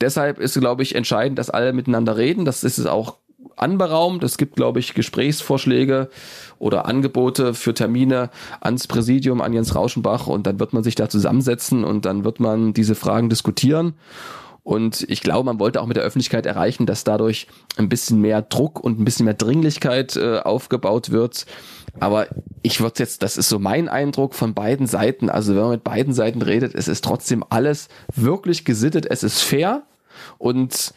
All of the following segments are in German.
deshalb ist, glaube ich, entscheidend, dass alle miteinander reden. Das ist es auch anberaumt. Es gibt, glaube ich, Gesprächsvorschläge oder Angebote für Termine ans Präsidium, an Jens Rauschenbach und dann wird man sich da zusammensetzen und dann wird man diese Fragen diskutieren. Und ich glaube, man wollte auch mit der Öffentlichkeit erreichen, dass dadurch ein bisschen mehr Druck und ein bisschen mehr Dringlichkeit äh, aufgebaut wird. Aber ich würde jetzt, das ist so mein Eindruck von beiden Seiten. Also wenn man mit beiden Seiten redet, es ist trotzdem alles wirklich gesittet, es ist fair und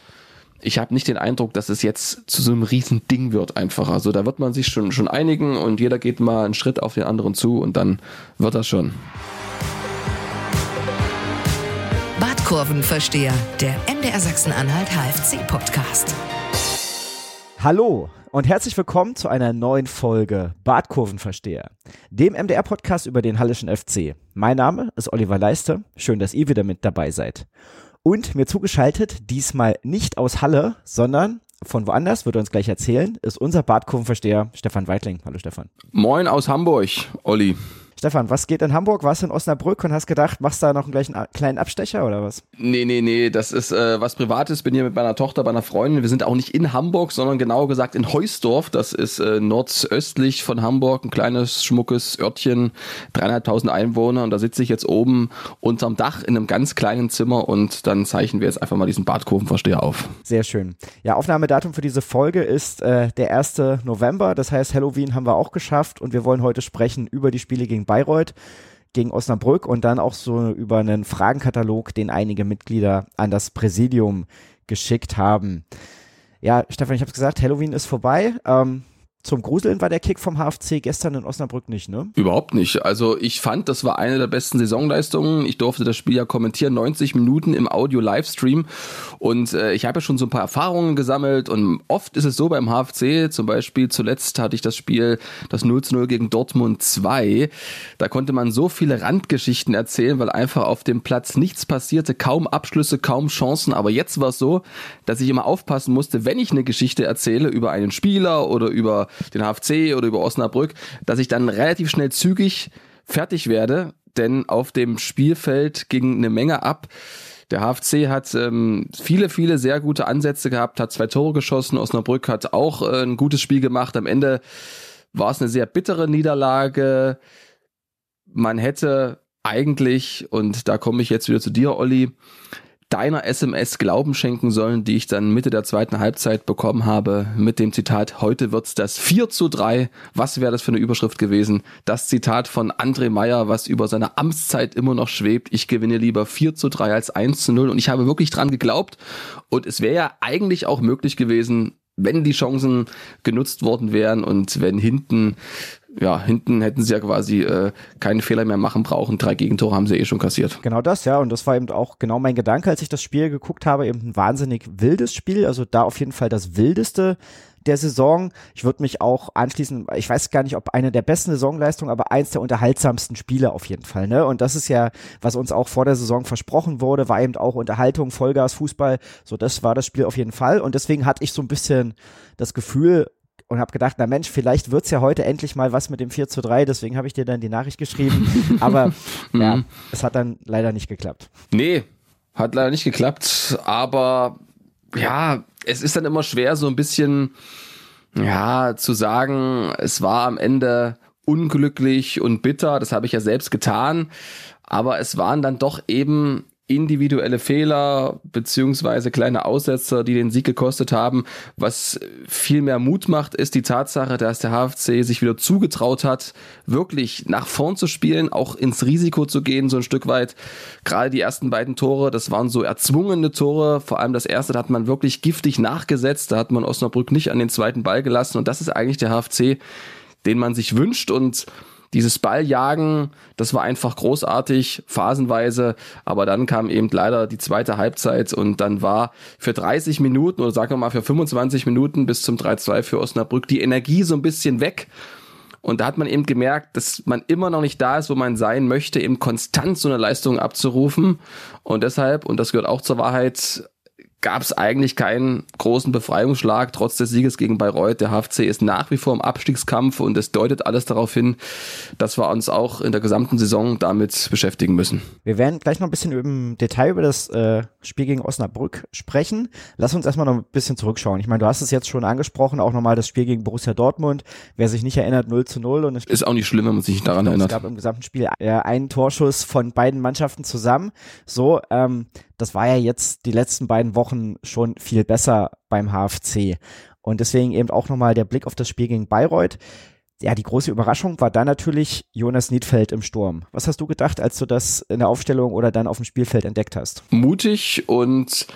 ich habe nicht den Eindruck, dass es jetzt zu so einem riesen Ding wird einfach. Also da wird man sich schon, schon einigen und jeder geht mal einen Schritt auf den anderen zu und dann wird das schon. Badkurvenversteher, der MDR Sachsen-Anhalt HFC Podcast. Hallo und herzlich willkommen zu einer neuen Folge Badkurvenversteher, dem MDR-Podcast über den Hallischen FC. Mein Name ist Oliver Leiste. Schön, dass ihr wieder mit dabei seid. Und mir zugeschaltet, diesmal nicht aus Halle, sondern von woanders, wird er uns gleich erzählen, ist unser Badkurvenversteher Stefan Weitling. Hallo Stefan. Moin aus Hamburg, Olli. Stefan, was geht in Hamburg? Warst du in Osnabrück und hast gedacht, machst da noch einen gleichen kleinen Abstecher oder was? Nee, nee, nee, das ist äh, was Privates. Bin hier mit meiner Tochter, bei einer Freundin. Wir sind auch nicht in Hamburg, sondern genauer gesagt in Heusdorf. Das ist äh, nordöstlich von Hamburg, ein kleines, schmuckes Örtchen, dreieinhalbtausend Einwohner. Und da sitze ich jetzt oben unterm Dach in einem ganz kleinen Zimmer und dann zeichnen wir jetzt einfach mal diesen Badkurvenversteher auf. Sehr schön. Ja, Aufnahmedatum für diese Folge ist äh, der 1. November. Das heißt, Halloween haben wir auch geschafft und wir wollen heute sprechen über die Spiele gegen Bayreuth gegen Osnabrück und dann auch so über einen Fragenkatalog, den einige Mitglieder an das Präsidium geschickt haben. Ja, Stefan, ich habe gesagt, Halloween ist vorbei. Ähm, zum Gruseln war der Kick vom HFC gestern in Osnabrück nicht, ne? Überhaupt nicht. Also ich fand, das war eine der besten Saisonleistungen. Ich durfte das Spiel ja kommentieren, 90 Minuten im Audio-Livestream. Und äh, ich habe ja schon so ein paar Erfahrungen gesammelt. Und oft ist es so beim HFC, zum Beispiel zuletzt hatte ich das Spiel, das 0 zu 0 gegen Dortmund 2. Da konnte man so viele Randgeschichten erzählen, weil einfach auf dem Platz nichts passierte, kaum Abschlüsse, kaum Chancen. Aber jetzt war es so, dass ich immer aufpassen musste, wenn ich eine Geschichte erzähle über einen Spieler oder über den HFC oder über Osnabrück, dass ich dann relativ schnell zügig fertig werde, denn auf dem Spielfeld ging eine Menge ab. Der HFC hat ähm, viele, viele sehr gute Ansätze gehabt, hat zwei Tore geschossen. Osnabrück hat auch äh, ein gutes Spiel gemacht. Am Ende war es eine sehr bittere Niederlage. Man hätte eigentlich, und da komme ich jetzt wieder zu dir, Olli, deiner SMS Glauben schenken sollen, die ich dann Mitte der zweiten Halbzeit bekommen habe, mit dem Zitat, heute wird's das 4 zu 3. Was wäre das für eine Überschrift gewesen? Das Zitat von André Meyer, was über seine Amtszeit immer noch schwebt. Ich gewinne lieber 4 zu 3 als 1 zu 0. Und ich habe wirklich dran geglaubt. Und es wäre ja eigentlich auch möglich gewesen, wenn die Chancen genutzt worden wären und wenn hinten ja, hinten hätten sie ja quasi äh, keinen Fehler mehr machen brauchen. Drei Gegentore haben sie eh schon kassiert. Genau das, ja. Und das war eben auch genau mein Gedanke, als ich das Spiel geguckt habe. Eben ein wahnsinnig wildes Spiel. Also da auf jeden Fall das wildeste der Saison. Ich würde mich auch anschließen, ich weiß gar nicht, ob eine der besten Saisonleistungen, aber eins der unterhaltsamsten Spiele auf jeden Fall. Ne? Und das ist ja, was uns auch vor der Saison versprochen wurde, war eben auch Unterhaltung, Vollgas, Fußball. So, das war das Spiel auf jeden Fall. Und deswegen hatte ich so ein bisschen das Gefühl, und habe gedacht, na Mensch, vielleicht wird's ja heute endlich mal was mit dem 4 zu 3, deswegen habe ich dir dann die Nachricht geschrieben. Aber ja, mhm. es hat dann leider nicht geklappt. Nee, hat leider nicht geklappt, aber ja, es ist dann immer schwer, so ein bisschen, ja, zu sagen, es war am Ende unglücklich und bitter, das habe ich ja selbst getan, aber es waren dann doch eben individuelle Fehler beziehungsweise kleine Aussetzer, die den Sieg gekostet haben. Was viel mehr Mut macht, ist die Tatsache, dass der HFC sich wieder zugetraut hat, wirklich nach vorn zu spielen, auch ins Risiko zu gehen, so ein Stück weit. Gerade die ersten beiden Tore, das waren so erzwungene Tore. Vor allem das erste, da hat man wirklich giftig nachgesetzt. Da hat man Osnabrück nicht an den zweiten Ball gelassen. Und das ist eigentlich der HFC, den man sich wünscht und dieses Balljagen, das war einfach großartig, phasenweise, aber dann kam eben leider die zweite Halbzeit und dann war für 30 Minuten oder sagen wir mal für 25 Minuten bis zum 3-2 für Osnabrück die Energie so ein bisschen weg. Und da hat man eben gemerkt, dass man immer noch nicht da ist, wo man sein möchte, eben konstant so eine Leistung abzurufen. Und deshalb, und das gehört auch zur Wahrheit, gab es eigentlich keinen großen Befreiungsschlag, trotz des Sieges gegen Bayreuth. Der HFC ist nach wie vor im Abstiegskampf und es deutet alles darauf hin, dass wir uns auch in der gesamten Saison damit beschäftigen müssen. Wir werden gleich noch ein bisschen im Detail über das äh, Spiel gegen Osnabrück sprechen. Lass uns erstmal noch ein bisschen zurückschauen. Ich meine, du hast es jetzt schon angesprochen, auch nochmal das Spiel gegen Borussia Dortmund. Wer sich nicht erinnert, 0 zu 0. Und es ist auch nicht schlimm, wenn man sich nicht daran erinnert. Es gab im gesamten Spiel äh, einen Torschuss von beiden Mannschaften zusammen. So, ähm, das war ja jetzt die letzten beiden Wochen schon viel besser beim HFC. Und deswegen eben auch nochmal der Blick auf das Spiel gegen Bayreuth. Ja, die große Überraschung war dann natürlich Jonas Niedfeld im Sturm. Was hast du gedacht, als du das in der Aufstellung oder dann auf dem Spielfeld entdeckt hast? Mutig und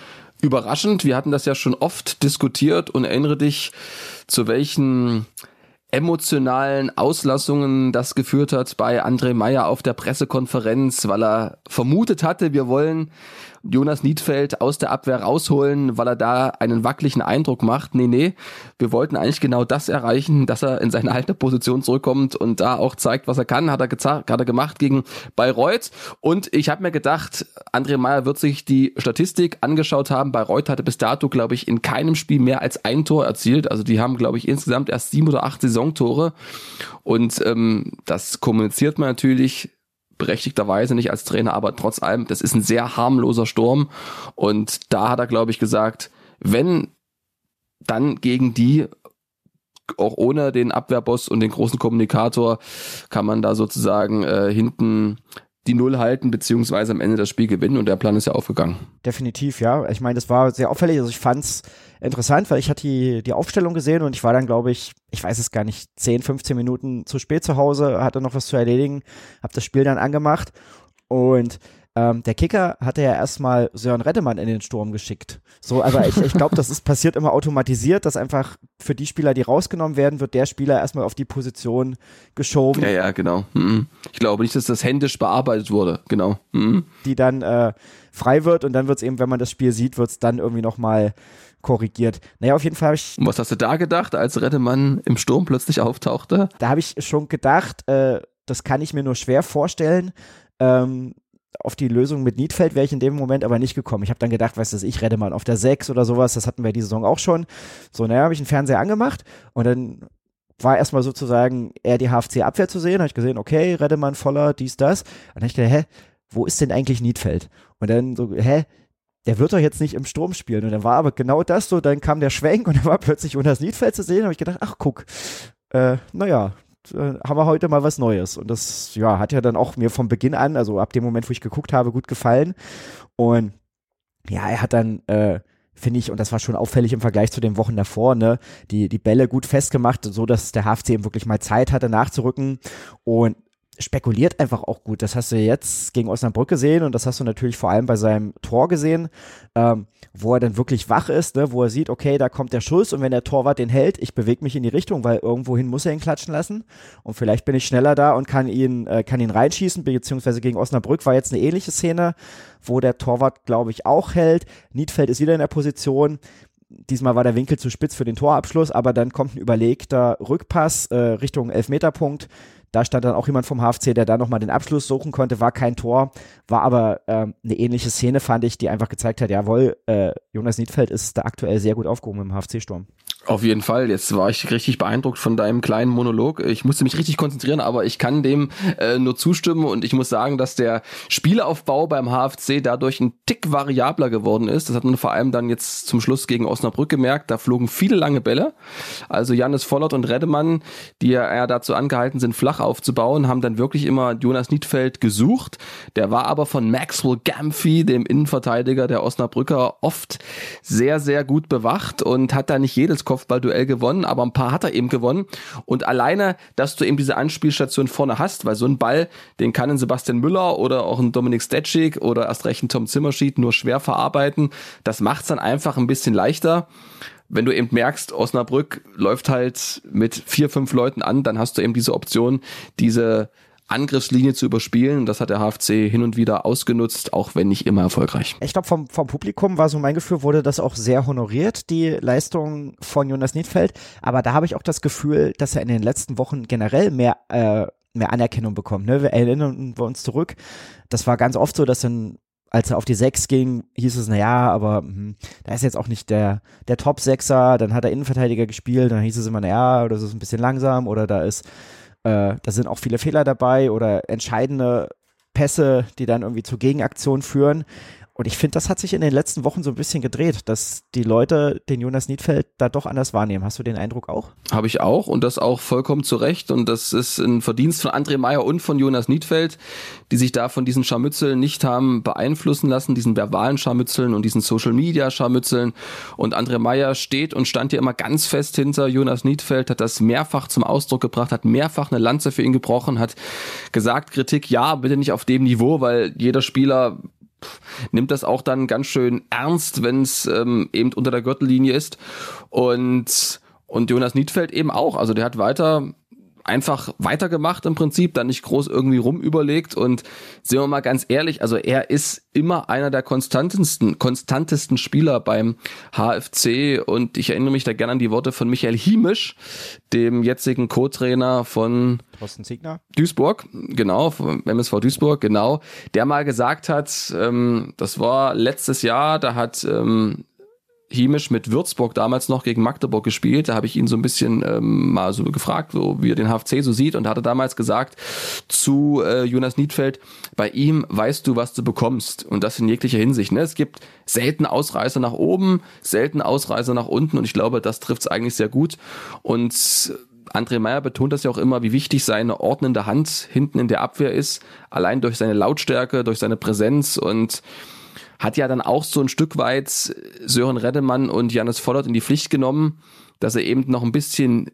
überraschend. Wir hatten das ja schon oft diskutiert und erinnere dich, zu welchen emotionalen Auslassungen das geführt hat bei André Meyer auf der Pressekonferenz, weil er vermutet hatte, wir wollen Jonas Niedfeld aus der Abwehr rausholen, weil er da einen wackeligen Eindruck macht. Nee, nee, wir wollten eigentlich genau das erreichen, dass er in seine alte Position zurückkommt und da auch zeigt, was er kann, hat er, hat er gemacht gegen Bayreuth. Und ich habe mir gedacht, André Meyer wird sich die Statistik angeschaut haben. Bayreuth hatte bis dato, glaube ich, in keinem Spiel mehr als ein Tor erzielt. Also die haben, glaube ich, insgesamt erst sieben oder acht Saisontore. Und ähm, das kommuniziert man natürlich berechtigterweise nicht als Trainer, aber trotz allem, das ist ein sehr harmloser Sturm. Und da hat er, glaube ich, gesagt, wenn dann gegen die, auch ohne den Abwehrboss und den großen Kommunikator, kann man da sozusagen äh, hinten die Null halten, beziehungsweise am Ende das Spiel gewinnen und der Plan ist ja aufgegangen. Definitiv, ja. Ich meine, das war sehr auffällig. Also ich fand's interessant, weil ich hatte die, die Aufstellung gesehen und ich war dann, glaube ich, ich weiß es gar nicht, 10, 15 Minuten zu spät zu Hause, hatte noch was zu erledigen, habe das Spiel dann angemacht und ähm, der Kicker hatte ja erstmal Sören Reddemann in den Sturm geschickt. So, aber ich, ich glaube, das ist passiert immer automatisiert, dass einfach für die Spieler, die rausgenommen werden, wird der Spieler erstmal auf die Position geschoben. Ja, ja, genau. Mhm. Ich glaube nicht, dass das händisch bearbeitet wurde, genau. Mhm. Die dann äh, frei wird und dann wird es eben, wenn man das Spiel sieht, wird es dann irgendwie nochmal korrigiert. Naja, auf jeden Fall habe ich. Und was hast du da gedacht, als Reddemann im Sturm plötzlich auftauchte? Da habe ich schon gedacht, äh, das kann ich mir nur schwer vorstellen. Ähm, auf die Lösung mit Niedfeld wäre ich in dem Moment aber nicht gekommen. Ich habe dann gedacht, weißt du, ich rede mal auf der 6 oder sowas, das hatten wir die Saison auch schon. So, naja, habe ich einen Fernseher angemacht und dann war erstmal sozusagen eher die HFC-Abwehr zu sehen. Habe ich gesehen, okay, Reddemann voller, dies, das. Und dann habe ich gedacht, hä, wo ist denn eigentlich Niedfeld? Und dann so, hä, der wird doch jetzt nicht im Sturm spielen. Und dann war aber genau das so, dann kam der Schwenk und dann war plötzlich unter das Niedfeld zu sehen. habe ich gedacht, ach guck, äh, naja, äh, haben wir heute mal was Neues. Und das ja, hat ja dann auch mir von Beginn an, also ab dem Moment, wo ich geguckt habe, gut gefallen. Und ja, er hat dann, äh, finde ich, und das war schon auffällig im Vergleich zu den Wochen davor, ne, die, die Bälle gut festgemacht, so dass der HFC eben wirklich mal Zeit hatte nachzurücken. Und spekuliert einfach auch gut. Das hast du jetzt gegen Osnabrück gesehen und das hast du natürlich vor allem bei seinem Tor gesehen, ähm, wo er dann wirklich wach ist, ne, wo er sieht, okay, da kommt der Schuss und wenn der Torwart den hält, ich bewege mich in die Richtung, weil irgendwohin muss er ihn klatschen lassen und vielleicht bin ich schneller da und kann ihn, äh, kann ihn reinschießen, beziehungsweise gegen Osnabrück war jetzt eine ähnliche Szene, wo der Torwart, glaube ich, auch hält. Niedfeld ist wieder in der Position, Diesmal war der Winkel zu spitz für den Torabschluss, aber dann kommt ein überlegter Rückpass äh, Richtung Elfmeterpunkt. Da stand dann auch jemand vom HFC, der da nochmal den Abschluss suchen konnte, war kein Tor, war aber ähm, eine ähnliche Szene, fand ich, die einfach gezeigt hat, jawohl, äh, Jonas Niedfeld ist da aktuell sehr gut aufgehoben im HFC-Sturm. Auf jeden Fall. Jetzt war ich richtig beeindruckt von deinem kleinen Monolog. Ich musste mich richtig konzentrieren, aber ich kann dem äh, nur zustimmen und ich muss sagen, dass der Spielaufbau beim HFC dadurch ein Tick variabler geworden ist. Das hat man vor allem dann jetzt zum Schluss gegen Osnabrück gemerkt. Da flogen viele lange Bälle. Also Janis Vollert und Redemann, die ja dazu angehalten sind, flach aufzubauen, haben dann wirklich immer Jonas Niedfeld gesucht. Der war aber von Maxwell Gamphy, dem Innenverteidiger der Osnabrücker, oft sehr, sehr gut bewacht und hat da nicht jedes Kopfballduell gewonnen, aber ein paar hat er eben gewonnen. Und alleine, dass du eben diese Anspielstation vorne hast, weil so ein Ball, den kann ein Sebastian Müller oder auch ein Dominik Stetschik oder erst recht ein Tom Zimmerschied nur schwer verarbeiten. Das macht es dann einfach ein bisschen leichter wenn du eben merkst, Osnabrück läuft halt mit vier, fünf Leuten an, dann hast du eben diese Option, diese Angriffslinie zu überspielen. Das hat der HFC hin und wieder ausgenutzt, auch wenn nicht immer erfolgreich. Ich glaube, vom, vom Publikum war so mein Gefühl, wurde das auch sehr honoriert, die Leistung von Jonas Niedfeld. Aber da habe ich auch das Gefühl, dass er in den letzten Wochen generell mehr, äh, mehr Anerkennung bekommt. Ne? Wir erinnern uns zurück. Das war ganz oft so, dass dann als er auf die Sechs ging, hieß es, naja, aber hm, da ist jetzt auch nicht der, der Top-Sechser, dann hat er Innenverteidiger gespielt, dann hieß es immer, naja, das ist ein bisschen langsam oder da ist, äh, da sind auch viele Fehler dabei oder entscheidende Pässe, die dann irgendwie zu Gegenaktionen führen. Und ich finde, das hat sich in den letzten Wochen so ein bisschen gedreht, dass die Leute den Jonas Niedfeld da doch anders wahrnehmen. Hast du den Eindruck auch? Habe ich auch und das auch vollkommen zu Recht. Und das ist ein Verdienst von André Meyer und von Jonas Niedfeld, die sich da von diesen Scharmützeln nicht haben beeinflussen lassen, diesen verbalen Scharmützeln und diesen Social Media Scharmützeln. Und André Meyer steht und stand hier immer ganz fest hinter Jonas Niedfeld, hat das mehrfach zum Ausdruck gebracht, hat mehrfach eine Lanze für ihn gebrochen, hat gesagt, Kritik, ja, bitte nicht auf dem Niveau, weil jeder Spieler nimmt das auch dann ganz schön ernst, wenn es ähm, eben unter der Gürtellinie ist. Und, und Jonas Niedfeld eben auch. Also der hat weiter einfach weitergemacht im Prinzip, dann nicht groß irgendwie rumüberlegt und sehen wir mal ganz ehrlich, also er ist immer einer der konstantesten, konstantesten Spieler beim HFC und ich erinnere mich da gerne an die Worte von Michael Hiemisch, dem jetzigen Co-Trainer von Duisburg, genau, vom MSV Duisburg, genau, der mal gesagt hat, ähm, das war letztes Jahr, da hat ähm, Himisch mit Würzburg damals noch gegen Magdeburg gespielt. Da habe ich ihn so ein bisschen ähm, mal so gefragt, so, wie er den HFC so sieht und hatte damals gesagt zu äh, Jonas Niedfeld, bei ihm weißt du, was du bekommst und das in jeglicher Hinsicht. Ne? Es gibt selten Ausreißer nach oben, selten Ausreißer nach unten und ich glaube, das trifft es eigentlich sehr gut und André Meyer betont das ja auch immer, wie wichtig seine ordnende Hand hinten in der Abwehr ist, allein durch seine Lautstärke, durch seine Präsenz und hat ja dann auch so ein Stück weit Sören Reddemann und Janis Vollert in die Pflicht genommen, dass er eben noch ein bisschen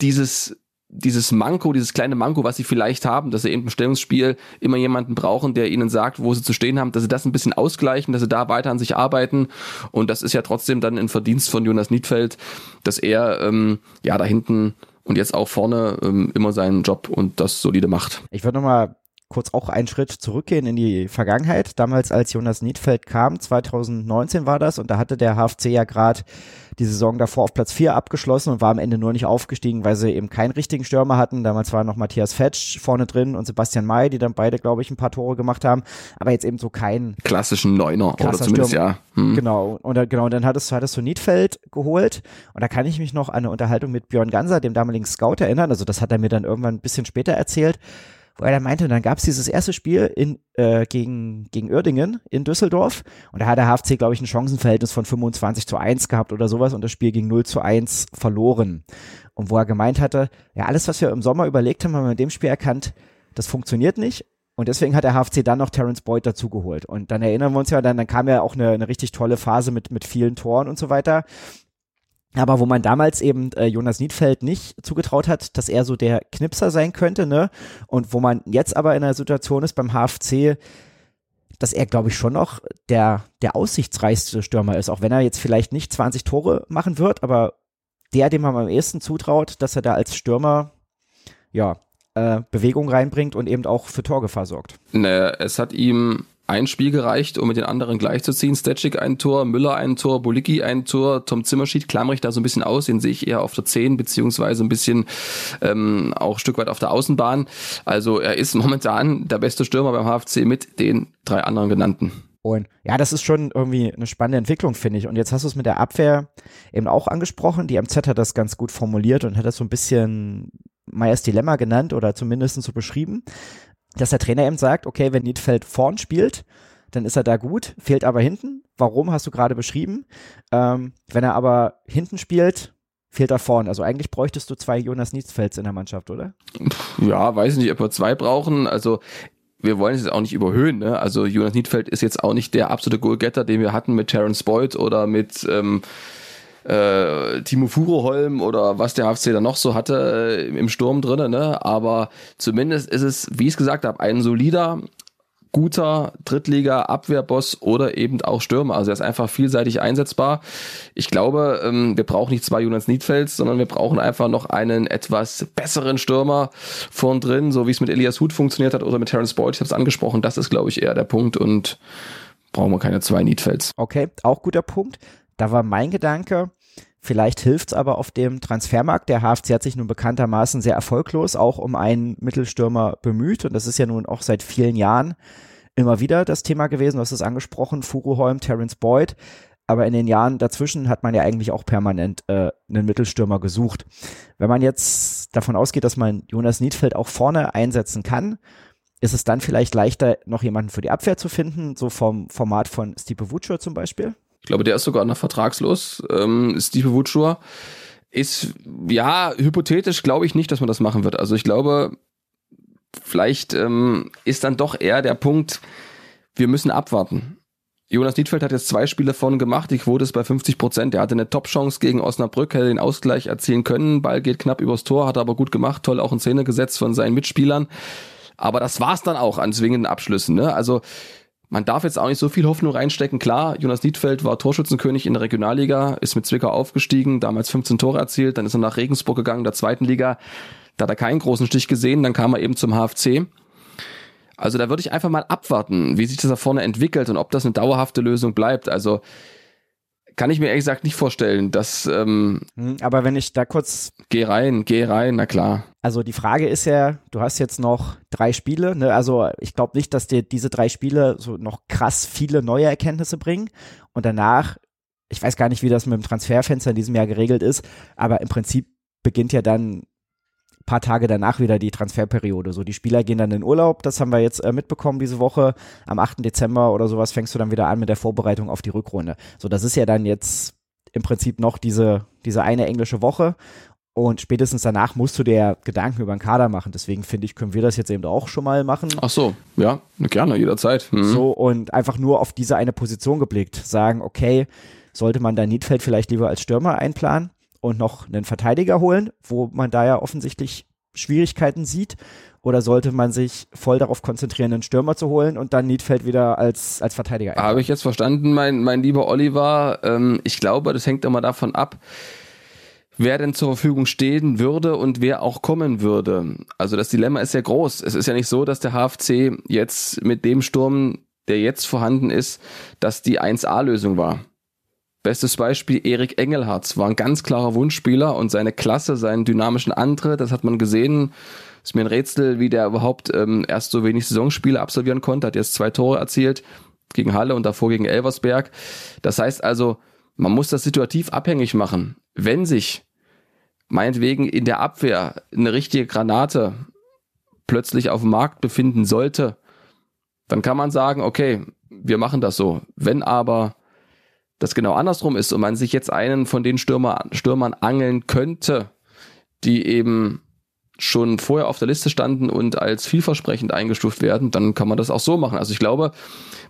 dieses dieses Manko, dieses kleine Manko, was sie vielleicht haben, dass sie eben im Stellungsspiel immer jemanden brauchen, der ihnen sagt, wo sie zu stehen haben, dass sie das ein bisschen ausgleichen, dass sie da weiter an sich arbeiten. Und das ist ja trotzdem dann ein Verdienst von Jonas Niedfeld, dass er ähm, ja da hinten und jetzt auch vorne ähm, immer seinen Job und das solide macht. Ich würde nochmal kurz auch einen Schritt zurückgehen in die Vergangenheit. Damals, als Jonas Niedfeld kam, 2019 war das, und da hatte der HFC ja gerade die Saison davor auf Platz 4 abgeschlossen und war am Ende nur nicht aufgestiegen, weil sie eben keinen richtigen Stürmer hatten. Damals war noch Matthias Fetsch vorne drin und Sebastian May, die dann beide, glaube ich, ein paar Tore gemacht haben, aber jetzt eben so keinen klassischen Neuner oder zumindest Stürmer. ja. Hm. Genau, und dann, genau, und dann hattest, hattest du Niedfeld geholt und da kann ich mich noch an eine Unterhaltung mit Björn Ganser, dem damaligen Scout, erinnern. Also das hat er mir dann irgendwann ein bisschen später erzählt wo er meinte, dann gab es dieses erste Spiel in, äh, gegen, gegen Uerdingen in Düsseldorf und da hat der HFC, glaube ich, ein Chancenverhältnis von 25 zu 1 gehabt oder sowas und das Spiel ging 0 zu 1 verloren. Und wo er gemeint hatte, ja, alles, was wir im Sommer überlegt haben, haben wir in dem Spiel erkannt, das funktioniert nicht. Und deswegen hat der HFC dann noch Terence Boyd dazugeholt. Und dann erinnern wir uns ja, dann, dann kam ja auch eine, eine richtig tolle Phase mit, mit vielen Toren und so weiter. Aber wo man damals eben äh, Jonas Niedfeld nicht zugetraut hat, dass er so der Knipser sein könnte, ne? Und wo man jetzt aber in einer Situation ist beim HFC, dass er, glaube ich, schon noch der, der aussichtsreichste Stürmer ist, auch wenn er jetzt vielleicht nicht 20 Tore machen wird, aber der, dem man am ehesten zutraut, dass er da als Stürmer, ja, äh, Bewegung reinbringt und eben auch für Torgefahr sorgt. Ne, es hat ihm ein Spiel gereicht, um mit den anderen gleichzuziehen. Stetschik ein Tor, Müller ein Tor, Bolicki ein Tor, Tom Zimmerschied klammere ich da so ein bisschen aus, den sehe ich eher auf der 10, beziehungsweise ein bisschen ähm, auch Stück weit auf der Außenbahn. Also er ist momentan der beste Stürmer beim HFC mit den drei anderen genannten. Und ja, das ist schon irgendwie eine spannende Entwicklung, finde ich. Und jetzt hast du es mit der Abwehr eben auch angesprochen. Die MZ hat das ganz gut formuliert und hat das so ein bisschen Meyers Dilemma genannt oder zumindest so beschrieben dass der Trainer eben sagt, okay, wenn Niedfeld vorn spielt, dann ist er da gut, fehlt aber hinten. Warum hast du gerade beschrieben? Ähm, wenn er aber hinten spielt, fehlt er vorn. Also eigentlich bräuchtest du zwei Jonas Niedfelds in der Mannschaft, oder? Ja, weiß nicht, ob wir zwei brauchen. Also wir wollen es jetzt auch nicht überhöhen. Ne? Also Jonas Niedfeld ist jetzt auch nicht der absolute Goalgetter, den wir hatten mit Terence Boyd oder mit ähm, äh, Timo Furoholm oder was der HFC da noch so hatte äh, im Sturm drinne, ne? Aber zumindest ist es, wie ich es gesagt habe, ein solider, guter Drittliga-Abwehrboss oder eben auch Stürmer. Also er ist einfach vielseitig einsetzbar. Ich glaube, ähm, wir brauchen nicht zwei Jonas Niedfels, sondern wir brauchen einfach noch einen etwas besseren Stürmer vorn drin, so wie es mit Elias Huth funktioniert hat oder mit Terence Boyd. Ich habe es angesprochen. Das ist, glaube ich, eher der Punkt und brauchen wir keine zwei Niedfels. Okay, auch guter Punkt. Da war mein Gedanke, vielleicht hilft es aber auf dem Transfermarkt. Der HFC hat sich nun bekanntermaßen sehr erfolglos auch um einen Mittelstürmer bemüht und das ist ja nun auch seit vielen Jahren immer wieder das Thema gewesen. Du hast es angesprochen, Furuholm, Terence Boyd. Aber in den Jahren dazwischen hat man ja eigentlich auch permanent äh, einen Mittelstürmer gesucht. Wenn man jetzt davon ausgeht, dass man Jonas Niedfeld auch vorne einsetzen kann, ist es dann vielleicht leichter, noch jemanden für die Abwehr zu finden, so vom Format von Stipe Vuccio zum Beispiel? Ich glaube, der ist sogar noch vertragslos. Ähm, Stipe Vuccio ist, ja, hypothetisch glaube ich nicht, dass man das machen wird. Also ich glaube, vielleicht ähm, ist dann doch eher der Punkt, wir müssen abwarten. Jonas Niedfeld hat jetzt zwei Spiele vorne gemacht, die Quote ist bei 50 Prozent. Er hatte eine Top-Chance gegen Osnabrück, hätte den Ausgleich erzielen können. Ball geht knapp übers Tor, hat er aber gut gemacht, toll auch in Szene gesetzt von seinen Mitspielern. Aber das war's dann auch an zwingenden Abschlüssen. Ne? Also man darf jetzt auch nicht so viel Hoffnung reinstecken. Klar, Jonas Niedfeld war Torschützenkönig in der Regionalliga, ist mit Zwickau aufgestiegen, damals 15 Tore erzielt, dann ist er nach Regensburg gegangen, der zweiten Liga. Da hat er keinen großen Stich gesehen, dann kam er eben zum HFC. Also da würde ich einfach mal abwarten, wie sich das da vorne entwickelt und ob das eine dauerhafte Lösung bleibt. Also kann ich mir ehrlich gesagt nicht vorstellen, dass. Ähm, hm, Aber wenn ich da kurz. Geh rein, geh rein, na klar. Also die Frage ist ja, du hast jetzt noch drei Spiele, ne? Also ich glaube nicht, dass dir diese drei Spiele so noch krass viele neue Erkenntnisse bringen. Und danach, ich weiß gar nicht, wie das mit dem Transferfenster in diesem Jahr geregelt ist, aber im Prinzip beginnt ja dann paar Tage danach wieder die Transferperiode. So, die Spieler gehen dann in Urlaub, das haben wir jetzt äh, mitbekommen diese Woche. Am 8. Dezember oder sowas fängst du dann wieder an mit der Vorbereitung auf die Rückrunde. So, das ist ja dann jetzt im Prinzip noch diese, diese eine englische Woche. Und spätestens danach musst du dir Gedanken über den Kader machen. Deswegen finde ich, können wir das jetzt eben auch schon mal machen. Ach so, ja, gerne, jederzeit. Mhm. So, und einfach nur auf diese eine Position geblickt. Sagen, okay, sollte man da Niedfeld vielleicht lieber als Stürmer einplanen? Und noch einen Verteidiger holen, wo man da ja offensichtlich Schwierigkeiten sieht? Oder sollte man sich voll darauf konzentrieren, einen Stürmer zu holen und dann Niedfeld wieder als, als Verteidiger? Habe ich jetzt verstanden, mein, mein lieber Oliver. Ähm, ich glaube, das hängt immer davon ab, wer denn zur Verfügung stehen würde und wer auch kommen würde. Also das Dilemma ist ja groß. Es ist ja nicht so, dass der HFC jetzt mit dem Sturm, der jetzt vorhanden ist, dass die 1A-Lösung war. Bestes Beispiel Erik Engelhardt war ein ganz klarer Wunschspieler und seine Klasse, seinen dynamischen Antritt, das hat man gesehen. Ist mir ein Rätsel, wie der überhaupt ähm, erst so wenig Saisonspiele absolvieren konnte. Hat jetzt zwei Tore erzielt gegen Halle und davor gegen Elversberg. Das heißt also, man muss das situativ abhängig machen. Wenn sich meinetwegen in der Abwehr eine richtige Granate plötzlich auf dem Markt befinden sollte, dann kann man sagen, okay, wir machen das so. Wenn aber das genau andersrum ist und man sich jetzt einen von den Stürmer, Stürmern angeln könnte, die eben schon vorher auf der Liste standen und als vielversprechend eingestuft werden, dann kann man das auch so machen. Also ich glaube,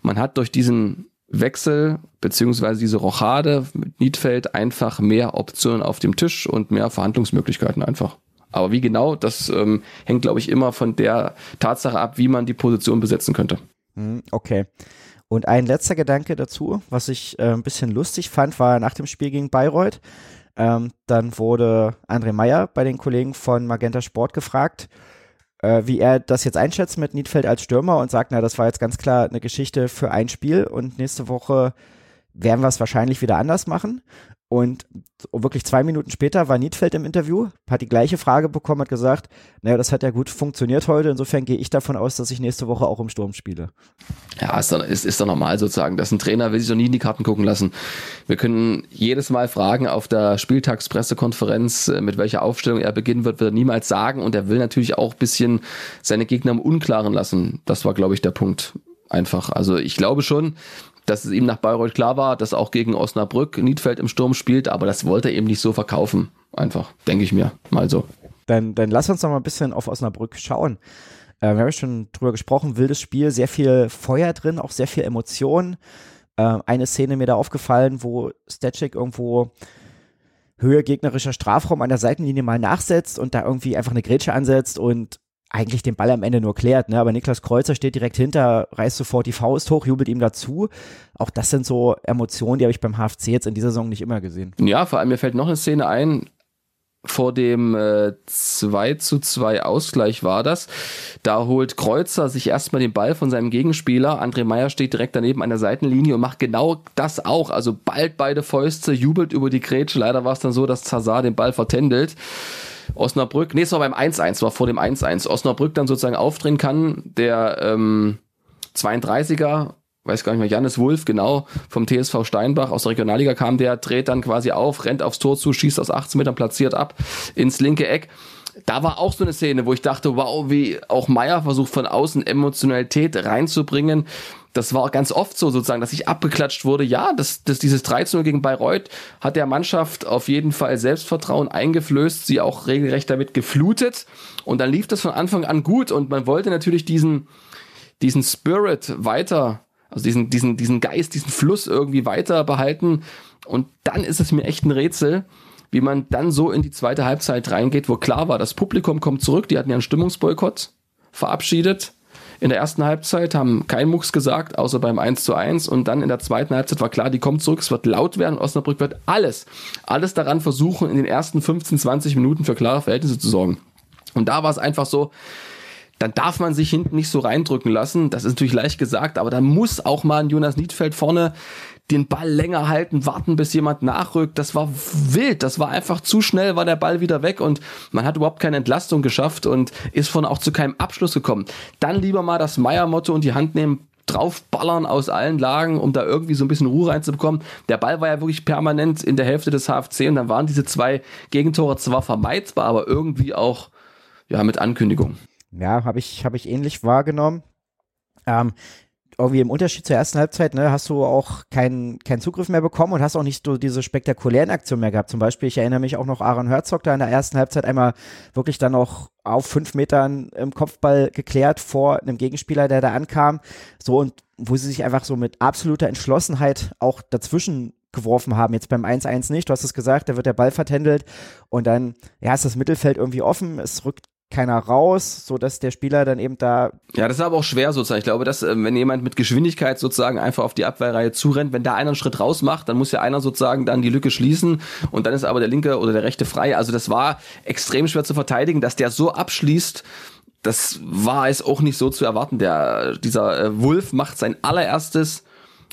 man hat durch diesen Wechsel beziehungsweise diese Rochade mit Niedfeld einfach mehr Optionen auf dem Tisch und mehr Verhandlungsmöglichkeiten einfach. Aber wie genau, das ähm, hängt, glaube ich, immer von der Tatsache ab, wie man die Position besetzen könnte. Hm, okay. Und ein letzter Gedanke dazu, was ich äh, ein bisschen lustig fand, war nach dem Spiel gegen Bayreuth. Ähm, dann wurde André Meyer bei den Kollegen von Magenta Sport gefragt, äh, wie er das jetzt einschätzt mit Niedfeld als Stürmer und sagt, na, das war jetzt ganz klar eine Geschichte für ein Spiel und nächste Woche werden wir es wahrscheinlich wieder anders machen. Und wirklich zwei Minuten später war Niedfeld im Interview, hat die gleiche Frage bekommen, hat gesagt, naja, das hat ja gut funktioniert heute, insofern gehe ich davon aus, dass ich nächste Woche auch im Sturm spiele. Ja, ist doch, ist, ist doch normal sozusagen, dass ein Trainer will sich doch nie in die Karten gucken lassen. Wir können jedes Mal fragen auf der Spieltagspressekonferenz, äh, mit welcher Aufstellung er beginnen wird, wird er niemals sagen und er will natürlich auch ein bisschen seine Gegner im Unklaren lassen. Das war, glaube ich, der Punkt einfach. Also ich glaube schon, dass es ihm nach Bayreuth klar war, dass auch gegen Osnabrück Niedfeld im Sturm spielt, aber das wollte er eben nicht so verkaufen. Einfach, denke ich mir, mal so. Dann, dann lass uns noch mal ein bisschen auf Osnabrück schauen. Äh, wir haben schon drüber gesprochen, wildes Spiel, sehr viel Feuer drin, auch sehr viel Emotionen. Äh, eine Szene mir da aufgefallen, wo Statchik irgendwo Höhe gegnerischer Strafraum an der Seitenlinie mal nachsetzt und da irgendwie einfach eine Grätsche ansetzt und eigentlich den Ball am Ende nur klärt, ne? Aber Niklas Kreuzer steht direkt hinter, reißt sofort die Faust hoch, jubelt ihm dazu. Auch das sind so Emotionen, die habe ich beim HFC jetzt in dieser Saison nicht immer gesehen. Ja, vor allem mir fällt noch eine Szene ein, vor dem äh, 2 zu 2 Ausgleich war das. Da holt Kreuzer sich erstmal den Ball von seinem Gegenspieler. André Meyer steht direkt daneben an der Seitenlinie und macht genau das auch. Also bald beide Fäuste, jubelt über die Grätsche. Leider war es dann so, dass Zazar den Ball vertändelt. Osnabrück, nee, es war beim 1-1, war vor dem 1-1. Osnabrück dann sozusagen aufdrehen kann, der ähm, 32er, weiß gar nicht mehr, Janis Wulf, genau, vom TSV Steinbach aus der Regionalliga kam der, dreht dann quasi auf, rennt aufs Tor zu, schießt aus 18 Metern, platziert ab ins linke Eck. Da war auch so eine Szene, wo ich dachte, wow, wie auch Meier versucht von außen Emotionalität reinzubringen. Das war ganz oft so sozusagen, dass ich abgeklatscht wurde. Ja, das, das, dieses 13 gegen Bayreuth hat der Mannschaft auf jeden Fall Selbstvertrauen eingeflößt, sie auch regelrecht damit geflutet. Und dann lief das von Anfang an gut und man wollte natürlich diesen, diesen Spirit weiter also diesen, diesen, diesen Geist, diesen Fluss irgendwie weiter behalten. Und dann ist es mir echt ein Rätsel, wie man dann so in die zweite Halbzeit reingeht, wo klar war, das Publikum kommt zurück, die hatten ja einen Stimmungsboykott verabschiedet. In der ersten Halbzeit haben kein Mucks gesagt, außer beim 1 zu 1. Und dann in der zweiten Halbzeit war klar, die kommt zurück, es wird laut werden. Osnabrück wird alles, alles daran versuchen, in den ersten 15, 20 Minuten für klare Verhältnisse zu sorgen. Und da war es einfach so, dann darf man sich hinten nicht so reindrücken lassen. Das ist natürlich leicht gesagt, aber dann muss auch mal ein Jonas Niedfeld vorne den Ball länger halten, warten, bis jemand nachrückt. Das war wild. Das war einfach zu schnell, war der Ball wieder weg und man hat überhaupt keine Entlastung geschafft und ist von auch zu keinem Abschluss gekommen. Dann lieber mal das Meier-Motto in die Hand nehmen, draufballern aus allen Lagen, um da irgendwie so ein bisschen Ruhe reinzubekommen. Der Ball war ja wirklich permanent in der Hälfte des HFC und dann waren diese zwei Gegentore zwar vermeidbar, aber irgendwie auch ja mit Ankündigung. Ja, habe ich, hab ich ähnlich wahrgenommen. Ähm, irgendwie im Unterschied zur ersten Halbzeit, ne, hast du auch keinen keinen Zugriff mehr bekommen und hast auch nicht so diese spektakulären Aktionen mehr gehabt. Zum Beispiel, ich erinnere mich auch noch Aaron Herzog da in der ersten Halbzeit einmal wirklich dann noch auf fünf Metern im Kopfball geklärt vor einem Gegenspieler, der da ankam. So und wo sie sich einfach so mit absoluter Entschlossenheit auch dazwischen geworfen haben. Jetzt beim 1-1 nicht. Du hast es gesagt, da wird der Ball vertändelt und dann, ja, ist das Mittelfeld irgendwie offen. Es rückt keiner raus, so dass der Spieler dann eben da. Ja, das ist aber auch schwer sozusagen. Ich glaube, dass äh, wenn jemand mit Geschwindigkeit sozusagen einfach auf die Abwehrreihe zurennt, wenn da einer einen Schritt raus macht, dann muss ja einer sozusagen dann die Lücke schließen und dann ist aber der linke oder der rechte frei. Also das war extrem schwer zu verteidigen, dass der so abschließt. Das war es auch nicht so zu erwarten. Der dieser äh, Wolf macht sein allererstes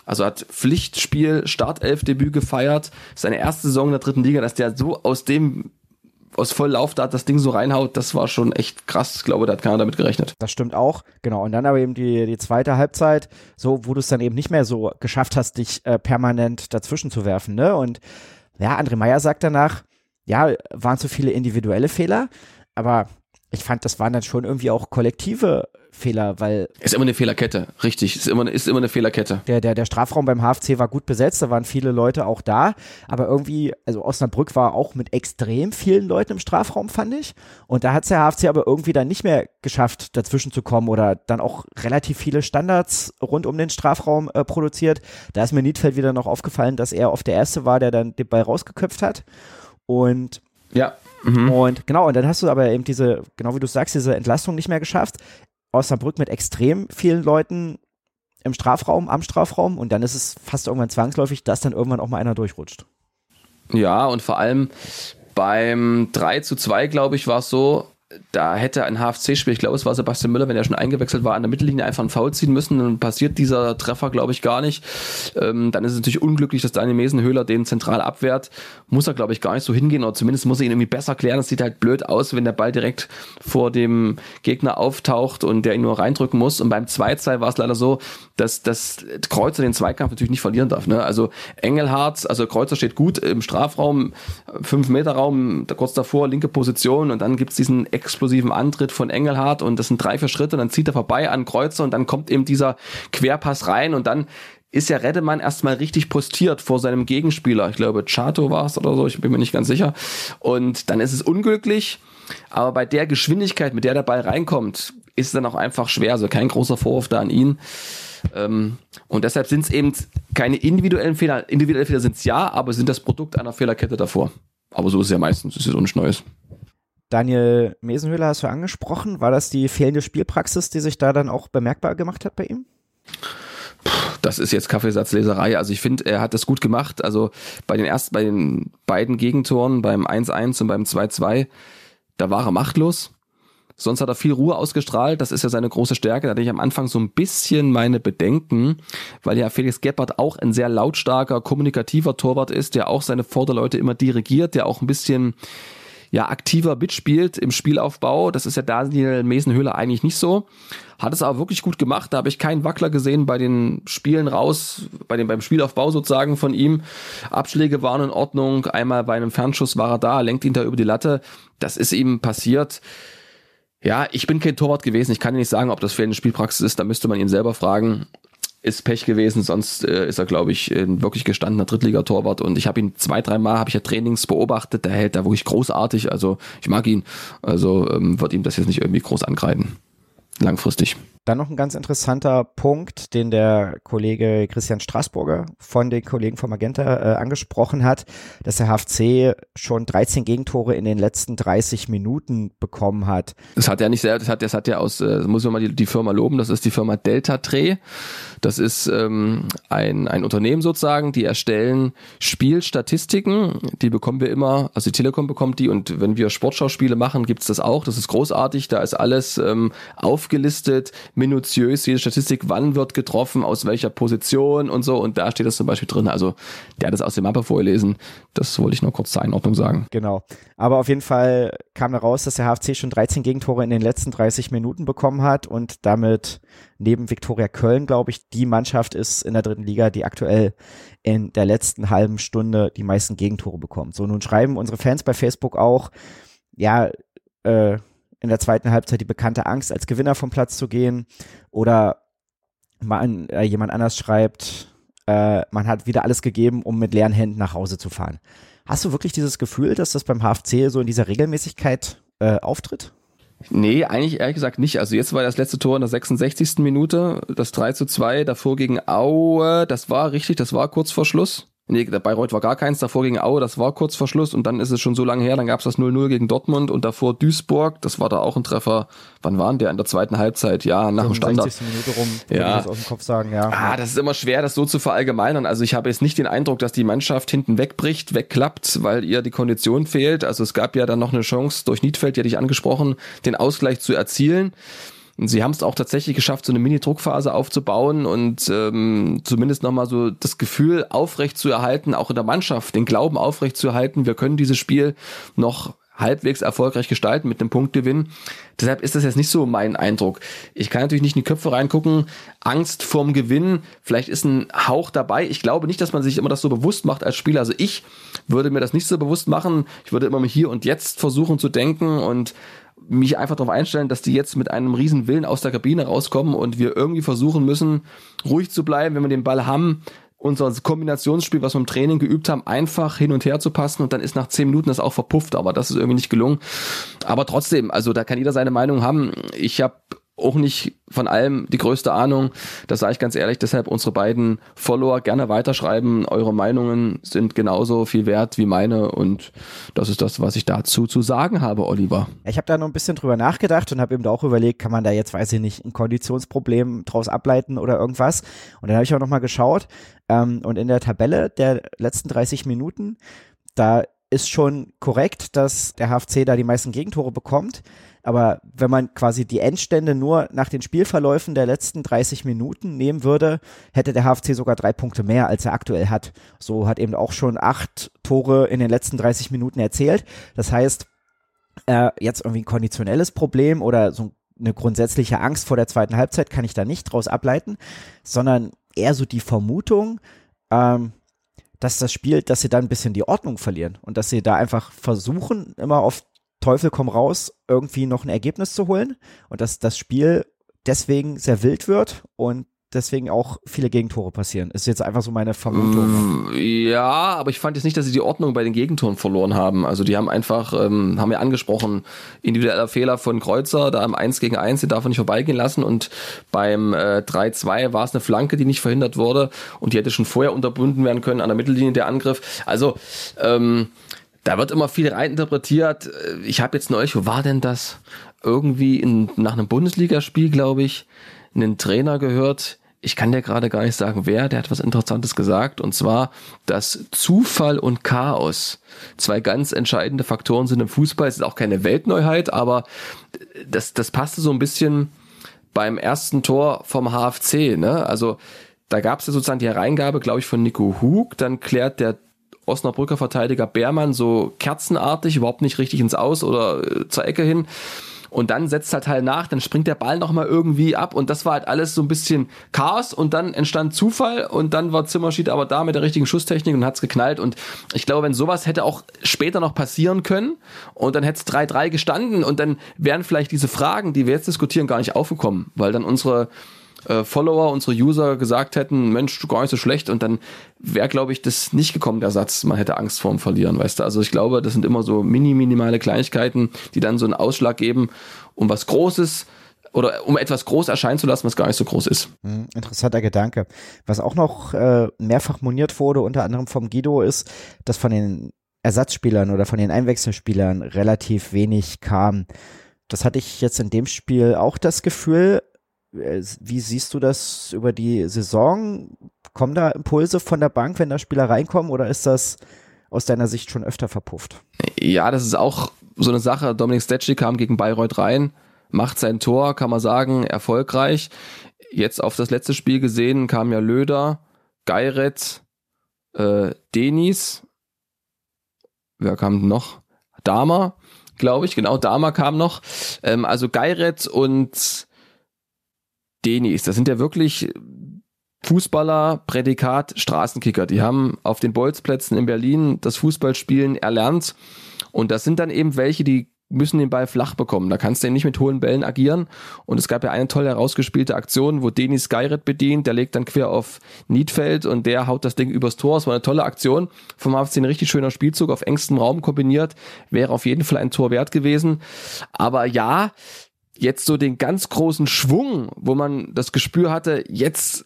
also hat Pflichtspiel, Startelfdebüt gefeiert, seine erste Saison in der dritten Liga, dass der so aus dem aus Volllauf da das Ding so reinhaut, das war schon echt krass. Ich glaube, da hat keiner damit gerechnet. Das stimmt auch, genau. Und dann aber eben die, die zweite Halbzeit, so, wo du es dann eben nicht mehr so geschafft hast, dich äh, permanent dazwischen zu werfen, ne? Und ja, André Meyer sagt danach, ja, waren zu viele individuelle Fehler, aber ich fand, das waren dann schon irgendwie auch kollektive Fehler, weil. Ist immer eine Fehlerkette, richtig. Ist immer, ist immer eine Fehlerkette. Der, der, der Strafraum beim HFC war gut besetzt, da waren viele Leute auch da, aber irgendwie, also Osnabrück war auch mit extrem vielen Leuten im Strafraum, fand ich. Und da hat es der HFC aber irgendwie dann nicht mehr geschafft, dazwischen zu kommen oder dann auch relativ viele Standards rund um den Strafraum äh, produziert. Da ist mir Niedfeld wieder noch aufgefallen, dass er oft der Erste war, der dann den Ball rausgeköpft hat. Und ja. Mhm. Und genau, und dann hast du aber eben diese, genau wie du sagst, diese Entlastung nicht mehr geschafft. Osnabrück mit extrem vielen Leuten im Strafraum, am Strafraum und dann ist es fast irgendwann zwangsläufig, dass dann irgendwann auch mal einer durchrutscht. Ja, und vor allem beim 3 zu 2, glaube ich, war es so, da hätte ein HFC-Spiel, ich glaube, es war Sebastian Müller, wenn er schon eingewechselt war, an der Mittellinie einfach einen Foul ziehen müssen. Dann passiert dieser Treffer, glaube ich, gar nicht. Ähm, dann ist es natürlich unglücklich, dass Daniel Mesenhöhler den zentral abwehrt. Muss er, glaube ich, gar nicht so hingehen oder zumindest muss er ihn irgendwie besser klären. Es sieht halt blöd aus, wenn der Ball direkt vor dem Gegner auftaucht und der ihn nur reindrücken muss. Und beim 2-2 war es leider so, dass das Kreuzer den Zweikampf natürlich nicht verlieren darf. Ne? Also Engelhardt, also Kreuzer steht gut im Strafraum, 5-Meter-Raum, kurz davor, linke Position und dann gibt's diesen explosiven Antritt von Engelhardt und das sind drei, vier Schritte, dann zieht er vorbei an Kreuzer und dann kommt eben dieser Querpass rein und dann ist ja Redemann erstmal richtig postiert vor seinem Gegenspieler. Ich glaube, Chato war es oder so, ich bin mir nicht ganz sicher. Und dann ist es unglücklich, aber bei der Geschwindigkeit, mit der der Ball reinkommt, ist es dann auch einfach schwer. Also kein großer Vorwurf da an ihn. Ähm, und deshalb sind es eben keine individuellen Fehler. Individuelle Fehler sind es ja, aber sind das Produkt einer Fehlerkette davor. Aber so ist es ja meistens, das ist ja nichts Neues. Daniel Mesenhöhler hast du angesprochen. War das die fehlende Spielpraxis, die sich da dann auch bemerkbar gemacht hat bei ihm? Das ist jetzt Kaffeesatzleserei. Also ich finde, er hat das gut gemacht. Also bei den ersten, bei den beiden Gegentoren, beim 1-1 und beim 2-2, da war er machtlos. Sonst hat er viel Ruhe ausgestrahlt. Das ist ja seine große Stärke. Da hatte ich am Anfang so ein bisschen meine Bedenken, weil ja Felix Gebhardt auch ein sehr lautstarker, kommunikativer Torwart ist, der auch seine Vorderleute immer dirigiert, der auch ein bisschen ja aktiver mitspielt im Spielaufbau. Das ist ja Daniel Mesenhöhler eigentlich nicht so. Hat es aber wirklich gut gemacht. Da habe ich keinen Wackler gesehen bei den Spielen raus, bei dem, beim Spielaufbau sozusagen von ihm. Abschläge waren in Ordnung. Einmal bei einem Fernschuss war er da, lenkt ihn da über die Latte. Das ist ihm passiert. Ja, ich bin kein Torwart gewesen. Ich kann nicht sagen, ob das fehlende Spielpraxis ist. Da müsste man ihn selber fragen ist Pech gewesen, sonst äh, ist er, glaube ich, ein wirklich gestandener Drittligatorwart. Und ich habe ihn zwei, dreimal, habe ich ja Trainings beobachtet, der hält da wirklich großartig. Also ich mag ihn. Also ähm, wird ihm das jetzt nicht irgendwie groß angreifen. Langfristig. Dann noch ein ganz interessanter Punkt, den der Kollege Christian Straßburger von den Kollegen von Magenta äh, angesprochen hat, dass der HFC schon 13 Gegentore in den letzten 30 Minuten bekommen hat. Das hat er nicht selber, das hat, das hat er aus, äh, muss man mal die, die Firma loben, das ist die Firma Delta Dreh. Das ist ähm, ein, ein Unternehmen sozusagen, die erstellen Spielstatistiken, die bekommen wir immer, also die Telekom bekommt die und wenn wir Sportschauspiele machen, gibt's das auch, das ist großartig, da ist alles ähm, aufgelistet, minutiös, jede Statistik, wann wird getroffen, aus welcher Position und so. Und da steht das zum Beispiel drin. Also der hat das aus der Mappe vorgelesen. Das wollte ich nur kurz zur Einordnung sagen. Genau. Aber auf jeden Fall kam da raus, dass der HFC schon 13 Gegentore in den letzten 30 Minuten bekommen hat und damit neben Viktoria Köln, glaube ich, die Mannschaft ist in der dritten Liga, die aktuell in der letzten halben Stunde die meisten Gegentore bekommt. So, nun schreiben unsere Fans bei Facebook auch, ja, äh, in der zweiten Halbzeit die bekannte Angst, als Gewinner vom Platz zu gehen. Oder man, äh, jemand anders schreibt, äh, man hat wieder alles gegeben, um mit leeren Händen nach Hause zu fahren. Hast du wirklich dieses Gefühl, dass das beim HFC so in dieser Regelmäßigkeit äh, auftritt? Nee, eigentlich ehrlich gesagt nicht. Also jetzt war das letzte Tor in der 66. Minute, das 3 zu 2, davor gegen Aue, das war richtig, das war kurz vor Schluss. Nee, der Bayreuth war gar keins, davor gegen Aue, das war kurz vor Schluss und dann ist es schon so lange her, dann gab's das 0-0 gegen Dortmund und davor Duisburg, das war da auch ein Treffer. Wann waren der? In der zweiten Halbzeit, ja, nach dem Standard. Minute rum, ja. das aus dem Kopf sagen, ja. Ah, das ist immer schwer, das so zu verallgemeinern. Also ich habe jetzt nicht den Eindruck, dass die Mannschaft hinten wegbricht, wegklappt, weil ihr die Kondition fehlt. Also es gab ja dann noch eine Chance durch Niedfeld, die hatte ich angesprochen, den Ausgleich zu erzielen. Und sie haben es auch tatsächlich geschafft, so eine Mini-Druckphase aufzubauen und ähm, zumindest nochmal so das Gefühl aufrecht zu erhalten, auch in der Mannschaft, den Glauben aufrecht zu erhalten, wir können dieses Spiel noch halbwegs erfolgreich gestalten mit einem Punktgewinn. Deshalb ist das jetzt nicht so mein Eindruck. Ich kann natürlich nicht in die Köpfe reingucken. Angst vorm Gewinn. Vielleicht ist ein Hauch dabei. Ich glaube nicht, dass man sich immer das so bewusst macht als Spieler. Also ich würde mir das nicht so bewusst machen. Ich würde immer hier und jetzt versuchen zu denken und mich einfach darauf einstellen, dass die jetzt mit einem riesen Willen aus der Kabine rauskommen und wir irgendwie versuchen müssen, ruhig zu bleiben, wenn wir den Ball haben, unser Kombinationsspiel, was wir im Training geübt haben, einfach hin und her zu passen und dann ist nach zehn Minuten das auch verpufft, aber das ist irgendwie nicht gelungen. Aber trotzdem, also da kann jeder seine Meinung haben. Ich habe auch nicht von allem die größte Ahnung. Das sage ich ganz ehrlich. Deshalb unsere beiden Follower gerne weiterschreiben. Eure Meinungen sind genauso viel wert wie meine. Und das ist das, was ich dazu zu sagen habe, Oliver. Ich habe da noch ein bisschen drüber nachgedacht und habe eben auch überlegt, kann man da jetzt, weiß ich nicht, ein Konditionsproblem draus ableiten oder irgendwas. Und dann habe ich auch nochmal geschaut. Ähm, und in der Tabelle der letzten 30 Minuten, da ist schon korrekt, dass der HFC da die meisten Gegentore bekommt. Aber wenn man quasi die Endstände nur nach den Spielverläufen der letzten 30 Minuten nehmen würde, hätte der HFC sogar drei Punkte mehr, als er aktuell hat. So hat eben auch schon acht Tore in den letzten 30 Minuten erzählt. Das heißt, äh, jetzt irgendwie ein konditionelles Problem oder so eine grundsätzliche Angst vor der zweiten Halbzeit kann ich da nicht draus ableiten, sondern eher so die Vermutung, ähm, dass das Spiel, dass sie dann ein bisschen die Ordnung verlieren und dass sie da einfach versuchen, immer auf Teufel komm raus, irgendwie noch ein Ergebnis zu holen und dass das Spiel deswegen sehr wild wird und deswegen auch viele Gegentore passieren. Ist jetzt einfach so meine Vermutung. Mm, ja, aber ich fand jetzt nicht, dass sie die Ordnung bei den Gegentoren verloren haben. Also die haben einfach, ähm, haben ja angesprochen, individueller Fehler von Kreuzer, da im 1 gegen 1, den darf er nicht vorbeigehen lassen und beim äh, 3-2 war es eine Flanke, die nicht verhindert wurde und die hätte schon vorher unterbunden werden können an der Mittellinie der Angriff. Also ähm, da wird immer viel reininterpretiert. Ich habe jetzt neulich, wo war denn das? Irgendwie in, nach einem Bundesligaspiel, glaube ich, einen Trainer gehört. Ich kann dir gerade gar nicht sagen, wer, der hat was Interessantes gesagt. Und zwar, dass Zufall und Chaos zwei ganz entscheidende Faktoren sind im Fußball. Es ist auch keine Weltneuheit, aber das, das passte so ein bisschen beim ersten Tor vom HFC. Ne? Also da gab es ja sozusagen die Hereingabe, glaube ich, von Nico Hug. Dann klärt der Osnabrücker Verteidiger Beermann so kerzenartig, überhaupt nicht richtig ins Aus oder äh, zur Ecke hin. Und dann setzt halt halt nach, dann springt der Ball nochmal irgendwie ab. Und das war halt alles so ein bisschen Chaos. Und dann entstand Zufall. Und dann war Zimmerschied aber da mit der richtigen Schusstechnik und hat's geknallt. Und ich glaube, wenn sowas hätte auch später noch passieren können und dann hätte es 3-3 gestanden und dann wären vielleicht diese Fragen, die wir jetzt diskutieren, gar nicht aufgekommen, weil dann unsere äh, Follower, unsere User gesagt hätten, Mensch, du gar nicht so schlecht und dann wäre, glaube ich, das nicht gekommen, der Satz, man hätte Angst vorm Verlieren, weißt du. Also ich glaube, das sind immer so mini, minimale Kleinigkeiten, die dann so einen Ausschlag geben, um was Großes oder um etwas groß erscheinen zu lassen, was gar nicht so groß ist. Hm, interessanter Gedanke. Was auch noch äh, mehrfach moniert wurde, unter anderem vom Guido, ist, dass von den Ersatzspielern oder von den Einwechselspielern relativ wenig kam. Das hatte ich jetzt in dem Spiel auch das Gefühl. Äh, wie siehst du das über die Saison? Kommen da Impulse von der Bank, wenn da Spieler reinkommen, oder ist das aus deiner Sicht schon öfter verpufft? Ja, das ist auch so eine Sache. Dominik Stetschi kam gegen Bayreuth rein, macht sein Tor, kann man sagen, erfolgreich. Jetzt auf das letzte Spiel gesehen kam ja Löder, Geiret, äh, Denis, wer kam noch? Dama, glaube ich, genau, Dama kam noch. Ähm, also Geiret und Denis. Das sind ja wirklich Fußballer, Prädikat, Straßenkicker. Die haben auf den Bolzplätzen in Berlin das Fußballspielen erlernt. Und das sind dann eben welche, die müssen den Ball flach bekommen. Da kannst du ja nicht mit hohen Bällen agieren. Und es gab ja eine tolle herausgespielte Aktion, wo Denis Skyret bedient, der legt dann quer auf Niedfeld und der haut das Ding übers Tor. Es war eine tolle Aktion. Vom HFC ein richtig schöner Spielzug auf engstem Raum kombiniert. Wäre auf jeden Fall ein Tor wert gewesen. Aber ja, jetzt so den ganz großen Schwung, wo man das Gespür hatte, jetzt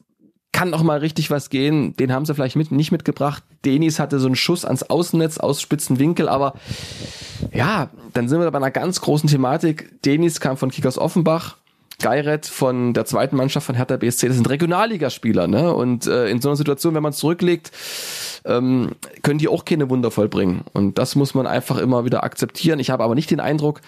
kann noch mal richtig was gehen. Den haben sie vielleicht mit, nicht mitgebracht. Denis hatte so einen Schuss ans Außennetz aus spitzen Winkel, aber ja, dann sind wir bei einer ganz großen Thematik. Denis kam von Kickers Offenbach. Geiret von der zweiten Mannschaft von Hertha BSC, das sind Regionalligaspieler, ne? Und äh, in so einer Situation, wenn man zurücklegt, ähm, können die auch keine Wunder vollbringen. Und das muss man einfach immer wieder akzeptieren. Ich habe aber nicht den Eindruck,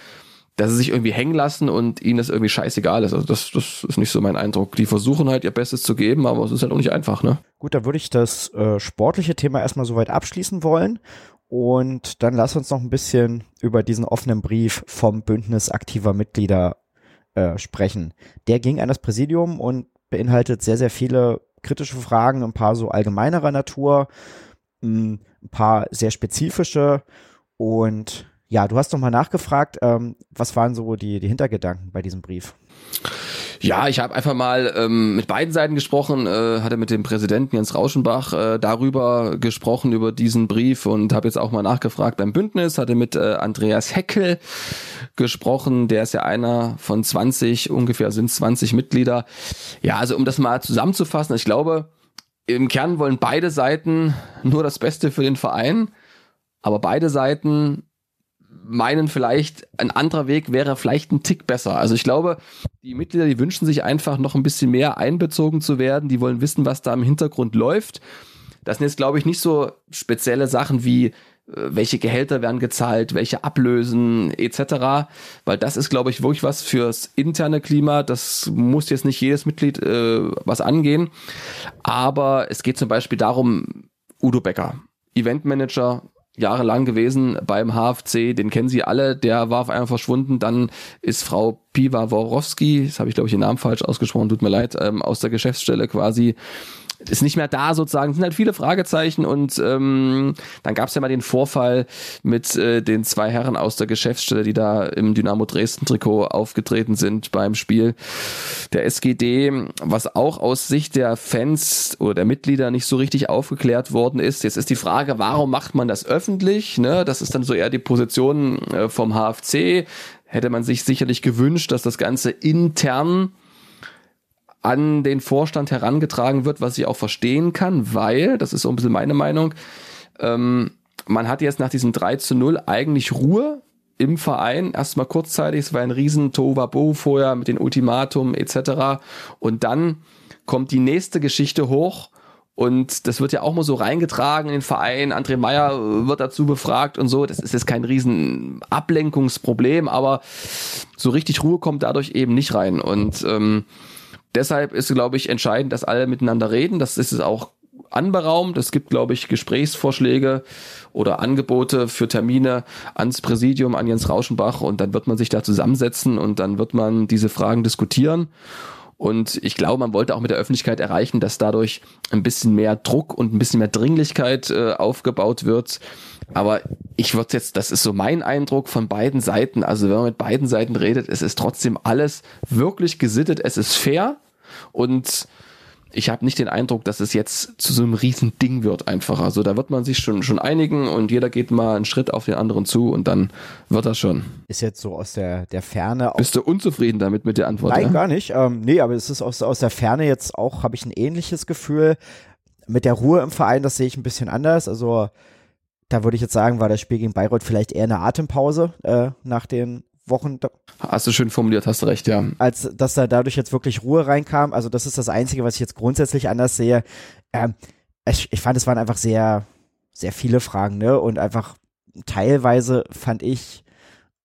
dass sie sich irgendwie hängen lassen und ihnen das irgendwie scheißegal ist. Also das, das ist nicht so mein Eindruck. Die versuchen halt ihr Bestes zu geben, aber es ist halt auch nicht einfach, ne? Gut, da würde ich das äh, sportliche Thema erstmal soweit abschließen wollen. Und dann lass uns noch ein bisschen über diesen offenen Brief vom Bündnis aktiver Mitglieder äh, sprechen. Der ging an das Präsidium und beinhaltet sehr, sehr viele kritische Fragen, ein paar so allgemeinerer Natur, ein paar sehr spezifische und ja, du hast noch mal nachgefragt, ähm, was waren so die, die Hintergedanken bei diesem Brief? Ja, ich habe einfach mal ähm, mit beiden Seiten gesprochen, äh, hatte mit dem Präsidenten Jens Rauschenbach äh, darüber gesprochen, über diesen Brief und habe jetzt auch mal nachgefragt beim Bündnis, hatte mit äh, Andreas Heckel gesprochen, der ist ja einer von 20, ungefähr sind 20 Mitglieder. Ja, also um das mal zusammenzufassen, ich glaube, im Kern wollen beide Seiten nur das Beste für den Verein, aber beide Seiten meinen vielleicht, ein anderer Weg wäre vielleicht ein Tick besser. Also ich glaube, die Mitglieder, die wünschen sich einfach noch ein bisschen mehr einbezogen zu werden. Die wollen wissen, was da im Hintergrund läuft. Das sind jetzt, glaube ich, nicht so spezielle Sachen wie, äh, welche Gehälter werden gezahlt, welche Ablösen etc. Weil das ist, glaube ich, wirklich was fürs interne Klima. Das muss jetzt nicht jedes Mitglied äh, was angehen. Aber es geht zum Beispiel darum, Udo Becker, Eventmanager, jahrelang gewesen beim HFC, den kennen Sie alle, der war auf einmal verschwunden. Dann ist Frau Piva Worowski, das habe ich glaube ich den Namen falsch ausgesprochen, tut mir leid, ähm, aus der Geschäftsstelle quasi ist nicht mehr da sozusagen. Es sind halt viele Fragezeichen und ähm, dann gab es ja mal den Vorfall mit äh, den zwei Herren aus der Geschäftsstelle, die da im Dynamo Dresden Trikot aufgetreten sind beim Spiel der SGD, was auch aus Sicht der Fans oder der Mitglieder nicht so richtig aufgeklärt worden ist. Jetzt ist die Frage, warum macht man das öffentlich? Ne? Das ist dann so eher die Position äh, vom HFC. Hätte man sich sicherlich gewünscht, dass das Ganze intern an den Vorstand herangetragen wird, was ich auch verstehen kann, weil, das ist so ein bisschen meine Meinung, ähm, man hat jetzt nach diesem 3 zu 0 eigentlich Ruhe im Verein, erstmal kurzzeitig, es war ein riesen Tovabo vorher mit den Ultimatum etc. Und dann kommt die nächste Geschichte hoch und das wird ja auch mal so reingetragen in den Verein. André Meyer wird dazu befragt und so. Das ist jetzt kein riesen Ablenkungsproblem, aber so richtig Ruhe kommt dadurch eben nicht rein. Und ähm, deshalb ist, glaube ich, entscheidend, dass alle miteinander reden. Das ist es auch anberaumt. Es gibt, glaube ich, Gesprächsvorschläge oder Angebote für Termine ans Präsidium, an Jens Rauschenbach und dann wird man sich da zusammensetzen und dann wird man diese Fragen diskutieren. Und ich glaube, man wollte auch mit der Öffentlichkeit erreichen, dass dadurch ein bisschen mehr Druck und ein bisschen mehr Dringlichkeit äh, aufgebaut wird. Aber ich würde jetzt, das ist so mein Eindruck von beiden Seiten. Also wenn man mit beiden Seiten redet, es ist trotzdem alles wirklich gesittet, es ist fair und ich habe nicht den Eindruck, dass es jetzt zu so einem riesen Ding wird einfach. Also da wird man sich schon, schon einigen und jeder geht mal einen Schritt auf den anderen zu und dann wird das schon. Ist jetzt so aus der, der Ferne. Bist du unzufrieden damit mit der Antwort? Nein, ja? gar nicht. Ähm, nee, aber es ist aus, aus der Ferne jetzt auch, habe ich ein ähnliches Gefühl. Mit der Ruhe im Verein, das sehe ich ein bisschen anders. Also da würde ich jetzt sagen, war das Spiel gegen Bayreuth vielleicht eher eine Atempause äh, nach den Wochen. Hast du schön formuliert, hast recht, ja. Als dass da dadurch jetzt wirklich Ruhe reinkam. Also das ist das Einzige, was ich jetzt grundsätzlich anders sehe. Ähm, ich, ich fand, es waren einfach sehr, sehr viele Fragen, ne? Und einfach teilweise fand ich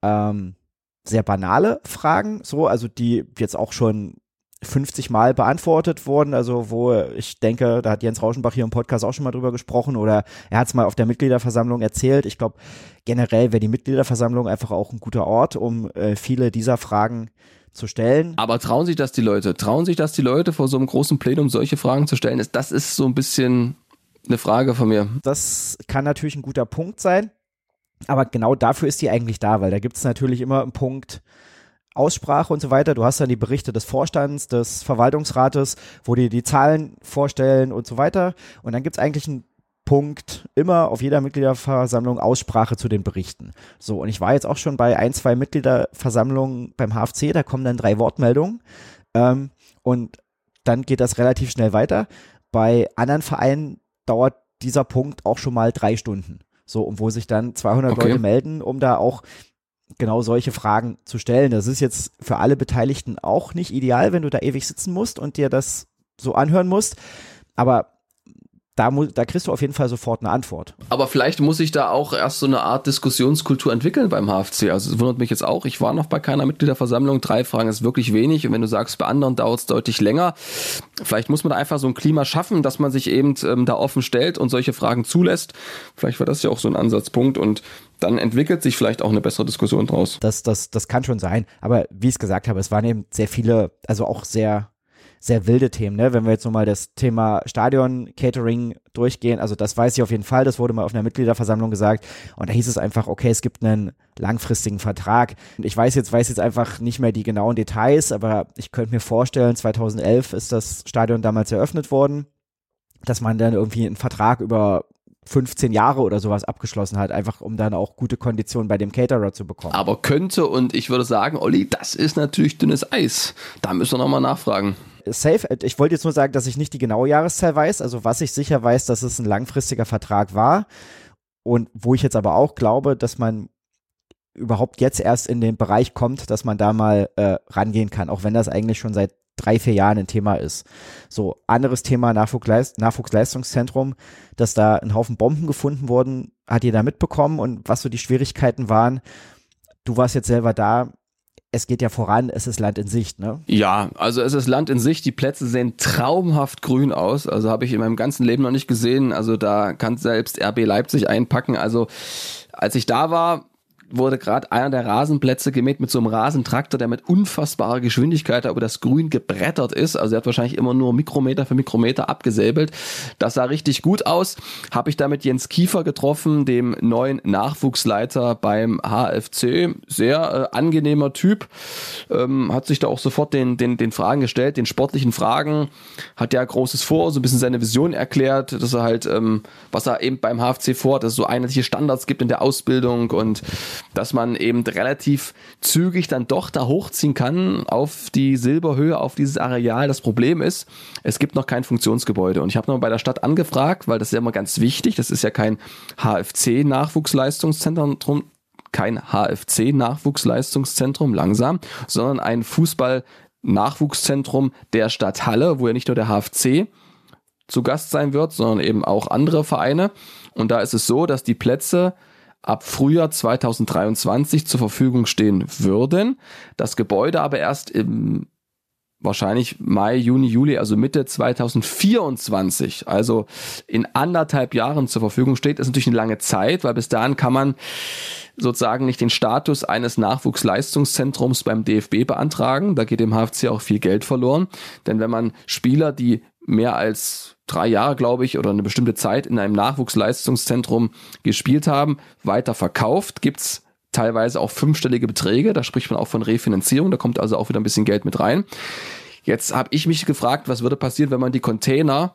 ähm, sehr banale Fragen, so, also die jetzt auch schon 50 Mal beantwortet wurden, also wo ich denke, da hat Jens Rauschenbach hier im Podcast auch schon mal drüber gesprochen oder er hat es mal auf der Mitgliederversammlung erzählt. Ich glaube, generell wäre die Mitgliederversammlung einfach auch ein guter Ort, um äh, viele dieser Fragen zu stellen. Aber trauen sich das die Leute? Trauen sich das die Leute vor so einem großen Plenum solche Fragen zu stellen? Das ist so ein bisschen eine Frage von mir. Das kann natürlich ein guter Punkt sein, aber genau dafür ist die eigentlich da, weil da gibt es natürlich immer einen Punkt, Aussprache und so weiter. Du hast dann die Berichte des Vorstands, des Verwaltungsrates, wo die die Zahlen vorstellen und so weiter. Und dann gibt es eigentlich einen Punkt immer auf jeder Mitgliederversammlung Aussprache zu den Berichten. So, und ich war jetzt auch schon bei ein, zwei Mitgliederversammlungen beim HFC, da kommen dann drei Wortmeldungen ähm, und dann geht das relativ schnell weiter. Bei anderen Vereinen dauert dieser Punkt auch schon mal drei Stunden. So, und wo sich dann 200 okay. Leute melden, um da auch genau solche Fragen zu stellen. Das ist jetzt für alle Beteiligten auch nicht ideal, wenn du da ewig sitzen musst und dir das so anhören musst. Aber da, da kriegst du auf jeden Fall sofort eine Antwort. Aber vielleicht muss sich da auch erst so eine Art Diskussionskultur entwickeln beim HFC. Also es wundert mich jetzt auch. Ich war noch bei keiner Mitgliederversammlung. Drei Fragen ist wirklich wenig. Und wenn du sagst, bei anderen dauert es deutlich länger. Vielleicht muss man da einfach so ein Klima schaffen, dass man sich eben ähm, da offen stellt und solche Fragen zulässt. Vielleicht war das ja auch so ein Ansatzpunkt. Und dann entwickelt sich vielleicht auch eine bessere Diskussion draus. Das, das, das kann schon sein. Aber wie ich es gesagt habe, es waren eben sehr viele, also auch sehr sehr wilde Themen, ne? Wenn wir jetzt nochmal das Thema Stadion-Catering durchgehen, also das weiß ich auf jeden Fall, das wurde mal auf einer Mitgliederversammlung gesagt und da hieß es einfach, okay, es gibt einen langfristigen Vertrag. Ich weiß jetzt, weiß jetzt einfach nicht mehr die genauen Details, aber ich könnte mir vorstellen, 2011 ist das Stadion damals eröffnet worden, dass man dann irgendwie einen Vertrag über 15 Jahre oder sowas abgeschlossen hat, einfach um dann auch gute Konditionen bei dem Caterer zu bekommen. Aber könnte und ich würde sagen, Olli, das ist natürlich dünnes Eis. Da müssen wir nochmal nachfragen safe. Ich wollte jetzt nur sagen, dass ich nicht die genaue Jahreszahl weiß. Also was ich sicher weiß, dass es ein langfristiger Vertrag war. Und wo ich jetzt aber auch glaube, dass man überhaupt jetzt erst in den Bereich kommt, dass man da mal äh, rangehen kann, auch wenn das eigentlich schon seit drei, vier Jahren ein Thema ist. So, anderes Thema Nachwuchsleist Nachwuchsleistungszentrum, dass da ein Haufen Bomben gefunden wurden, hat ihr da mitbekommen und was so die Schwierigkeiten waren. Du warst jetzt selber da es geht ja voran, es ist Land in Sicht, ne? Ja, also es ist Land in Sicht. Die Plätze sehen traumhaft grün aus. Also habe ich in meinem ganzen Leben noch nicht gesehen. Also da kann selbst RB Leipzig einpacken. Also als ich da war, wurde gerade einer der Rasenplätze gemäht mit so einem Rasentraktor, der mit unfassbarer Geschwindigkeit über das Grün gebrettert ist. Also er hat wahrscheinlich immer nur Mikrometer für Mikrometer abgesäbelt. Das sah richtig gut aus. Habe ich da mit Jens Kiefer getroffen, dem neuen Nachwuchsleiter beim HFC. Sehr äh, angenehmer Typ. Ähm, hat sich da auch sofort den, den, den Fragen gestellt, den sportlichen Fragen. Hat ja großes vor, so ein bisschen seine Vision erklärt, dass er halt, ähm, was er eben beim HFC vorhat, dass es so einheitliche Standards gibt in der Ausbildung und dass man eben relativ zügig dann doch da hochziehen kann auf die Silberhöhe, auf dieses Areal. Das Problem ist, es gibt noch kein Funktionsgebäude. Und ich habe noch bei der Stadt angefragt, weil das ist ja immer ganz wichtig. Das ist ja kein HFC-Nachwuchsleistungszentrum, kein HFC-Nachwuchsleistungszentrum, langsam, sondern ein Fußball-Nachwuchszentrum der Stadt Halle, wo ja nicht nur der HFC zu Gast sein wird, sondern eben auch andere Vereine. Und da ist es so, dass die Plätze ab Frühjahr 2023 zur Verfügung stehen würden. Das Gebäude aber erst im wahrscheinlich Mai, Juni, Juli, also Mitte 2024, also in anderthalb Jahren zur Verfügung steht, ist natürlich eine lange Zeit, weil bis dahin kann man sozusagen nicht den Status eines Nachwuchsleistungszentrums beim DFB beantragen. Da geht dem HFC auch viel Geld verloren. Denn wenn man Spieler, die mehr als drei Jahre, glaube ich, oder eine bestimmte Zeit in einem Nachwuchsleistungszentrum gespielt haben, weiter verkauft, gibt's teilweise auch fünfstellige Beträge. Da spricht man auch von Refinanzierung. Da kommt also auch wieder ein bisschen Geld mit rein. Jetzt habe ich mich gefragt, was würde passieren, wenn man die Container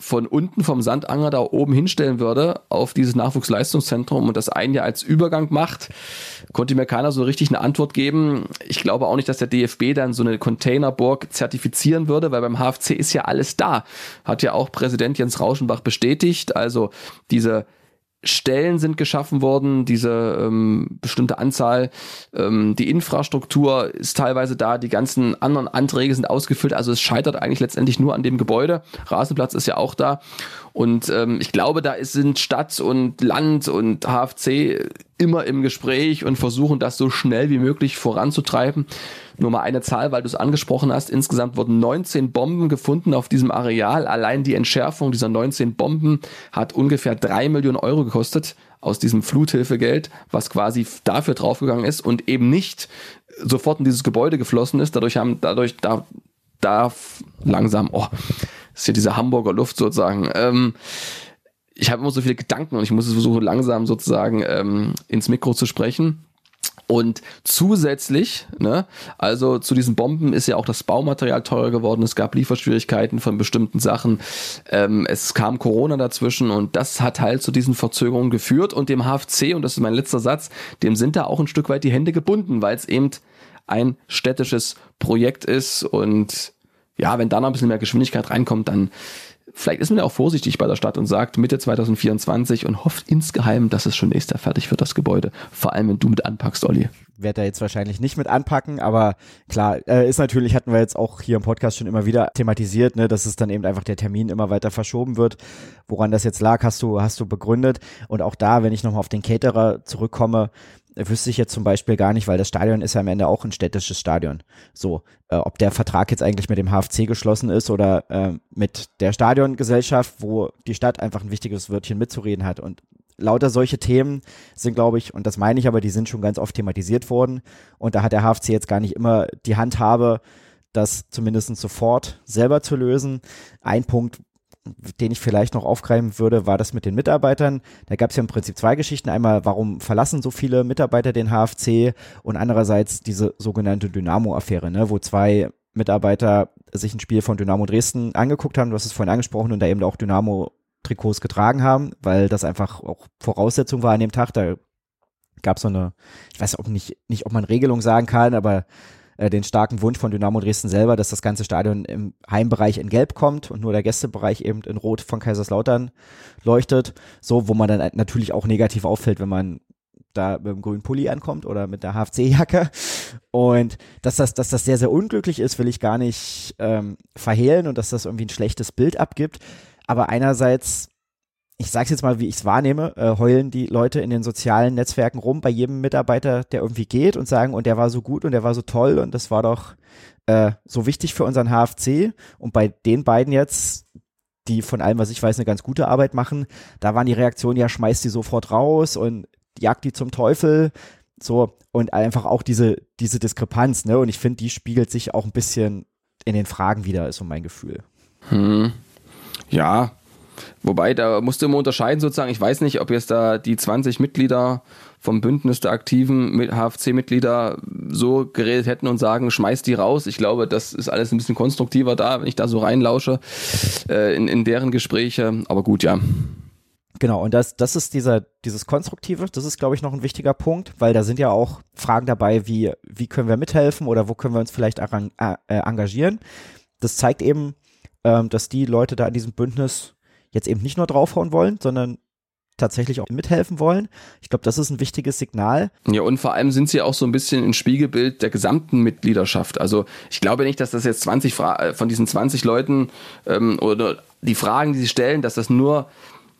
von unten vom Sandanger da oben hinstellen würde auf dieses Nachwuchsleistungszentrum und das ein Jahr als Übergang macht, konnte mir keiner so richtig eine Antwort geben. Ich glaube auch nicht, dass der DFB dann so eine Containerburg zertifizieren würde, weil beim HFC ist ja alles da. Hat ja auch Präsident Jens Rauschenbach bestätigt. Also diese Stellen sind geschaffen worden, diese ähm, bestimmte Anzahl. Ähm, die Infrastruktur ist teilweise da, die ganzen anderen Anträge sind ausgefüllt. Also es scheitert eigentlich letztendlich nur an dem Gebäude. Rasenplatz ist ja auch da. Und ähm, ich glaube, da sind Stadt und Land und HFC immer im Gespräch und versuchen das so schnell wie möglich voranzutreiben. Nur mal eine Zahl, weil du es angesprochen hast. Insgesamt wurden 19 Bomben gefunden auf diesem Areal. Allein die Entschärfung dieser 19 Bomben hat ungefähr drei Millionen Euro gekostet aus diesem Fluthilfegeld, was quasi dafür draufgegangen ist und eben nicht sofort in dieses Gebäude geflossen ist. Dadurch haben, dadurch da, darf langsam, oh, ist ja diese Hamburger Luft sozusagen. Ähm, ich habe immer so viele Gedanken und ich muss versuchen, langsam sozusagen ähm, ins Mikro zu sprechen. Und zusätzlich, ne, also zu diesen Bomben ist ja auch das Baumaterial teurer geworden. Es gab Lieferschwierigkeiten von bestimmten Sachen. Ähm, es kam Corona dazwischen und das hat halt zu diesen Verzögerungen geführt. Und dem HFC, und das ist mein letzter Satz, dem sind da auch ein Stück weit die Hände gebunden, weil es eben ein städtisches Projekt ist. Und ja, wenn da noch ein bisschen mehr Geschwindigkeit reinkommt, dann vielleicht ist man ja auch vorsichtig bei der Stadt und sagt Mitte 2024 und hofft insgeheim, dass es schon nächstes Jahr fertig wird, das Gebäude. Vor allem, wenn du mit anpackst, Olli. Werde da jetzt wahrscheinlich nicht mit anpacken, aber klar, äh, ist natürlich, hatten wir jetzt auch hier im Podcast schon immer wieder thematisiert, ne, dass es dann eben einfach der Termin immer weiter verschoben wird. Woran das jetzt lag, hast du, hast du begründet. Und auch da, wenn ich nochmal auf den Caterer zurückkomme, wüsste ich jetzt zum Beispiel gar nicht, weil das Stadion ist ja am Ende auch ein städtisches Stadion. So, äh, ob der Vertrag jetzt eigentlich mit dem HFC geschlossen ist oder äh, mit der Stadiongesellschaft, wo die Stadt einfach ein wichtiges Wörtchen mitzureden hat. Und lauter solche Themen sind, glaube ich, und das meine ich aber, die sind schon ganz oft thematisiert worden. Und da hat der HFC jetzt gar nicht immer die Handhabe, das zumindest sofort selber zu lösen. Ein Punkt, den ich vielleicht noch aufgreifen würde, war das mit den Mitarbeitern. Da gab es ja im Prinzip zwei Geschichten. Einmal, warum verlassen so viele Mitarbeiter den HFC und andererseits diese sogenannte Dynamo-Affäre, ne, wo zwei Mitarbeiter sich ein Spiel von Dynamo Dresden angeguckt haben, du hast es vorhin angesprochen, und da eben auch Dynamo Trikots getragen haben, weil das einfach auch Voraussetzung war an dem Tag. Da gab es so eine, ich weiß auch nicht, nicht, ob man Regelung sagen kann, aber äh, den starken Wunsch von Dynamo Dresden selber, dass das ganze Stadion im Heimbereich in Gelb kommt und nur der Gästebereich eben in Rot von Kaiserslautern leuchtet. So, wo man dann natürlich auch negativ auffällt, wenn man da mit dem grünen Pulli ankommt oder mit der HFC-Jacke. Und dass das, dass das sehr, sehr unglücklich ist, will ich gar nicht ähm, verhehlen und dass das irgendwie ein schlechtes Bild abgibt. Aber einerseits ich sag's jetzt mal, wie ich es wahrnehme, äh, heulen die Leute in den sozialen Netzwerken rum bei jedem Mitarbeiter, der irgendwie geht und sagen, und der war so gut und der war so toll und das war doch äh, so wichtig für unseren HFC. Und bei den beiden jetzt, die von allem, was ich weiß, eine ganz gute Arbeit machen, da waren die Reaktionen, ja, schmeißt die sofort raus und jagt die zum Teufel. So, und einfach auch diese, diese Diskrepanz, ne? Und ich finde, die spiegelt sich auch ein bisschen in den Fragen wieder, ist so mein Gefühl. Hm. Ja, Wobei, da musst du immer unterscheiden sozusagen. Ich weiß nicht, ob jetzt da die 20 Mitglieder vom Bündnis der aktiven HFC-Mitglieder so geredet hätten und sagen, schmeiß die raus. Ich glaube, das ist alles ein bisschen konstruktiver da, wenn ich da so reinlausche äh, in, in deren Gespräche. Aber gut, ja. Genau, und das, das ist dieser, dieses Konstruktive, das ist, glaube ich, noch ein wichtiger Punkt, weil da sind ja auch Fragen dabei, wie, wie können wir mithelfen oder wo können wir uns vielleicht äh, äh, engagieren. Das zeigt eben, ähm, dass die Leute da in diesem Bündnis jetzt eben nicht nur draufhauen wollen, sondern tatsächlich auch mithelfen wollen. Ich glaube, das ist ein wichtiges Signal. Ja, und vor allem sind sie auch so ein bisschen ein Spiegelbild der gesamten Mitgliedschaft. Also ich glaube nicht, dass das jetzt 20 Fra äh, von diesen 20 Leuten ähm, oder die Fragen, die sie stellen, dass das nur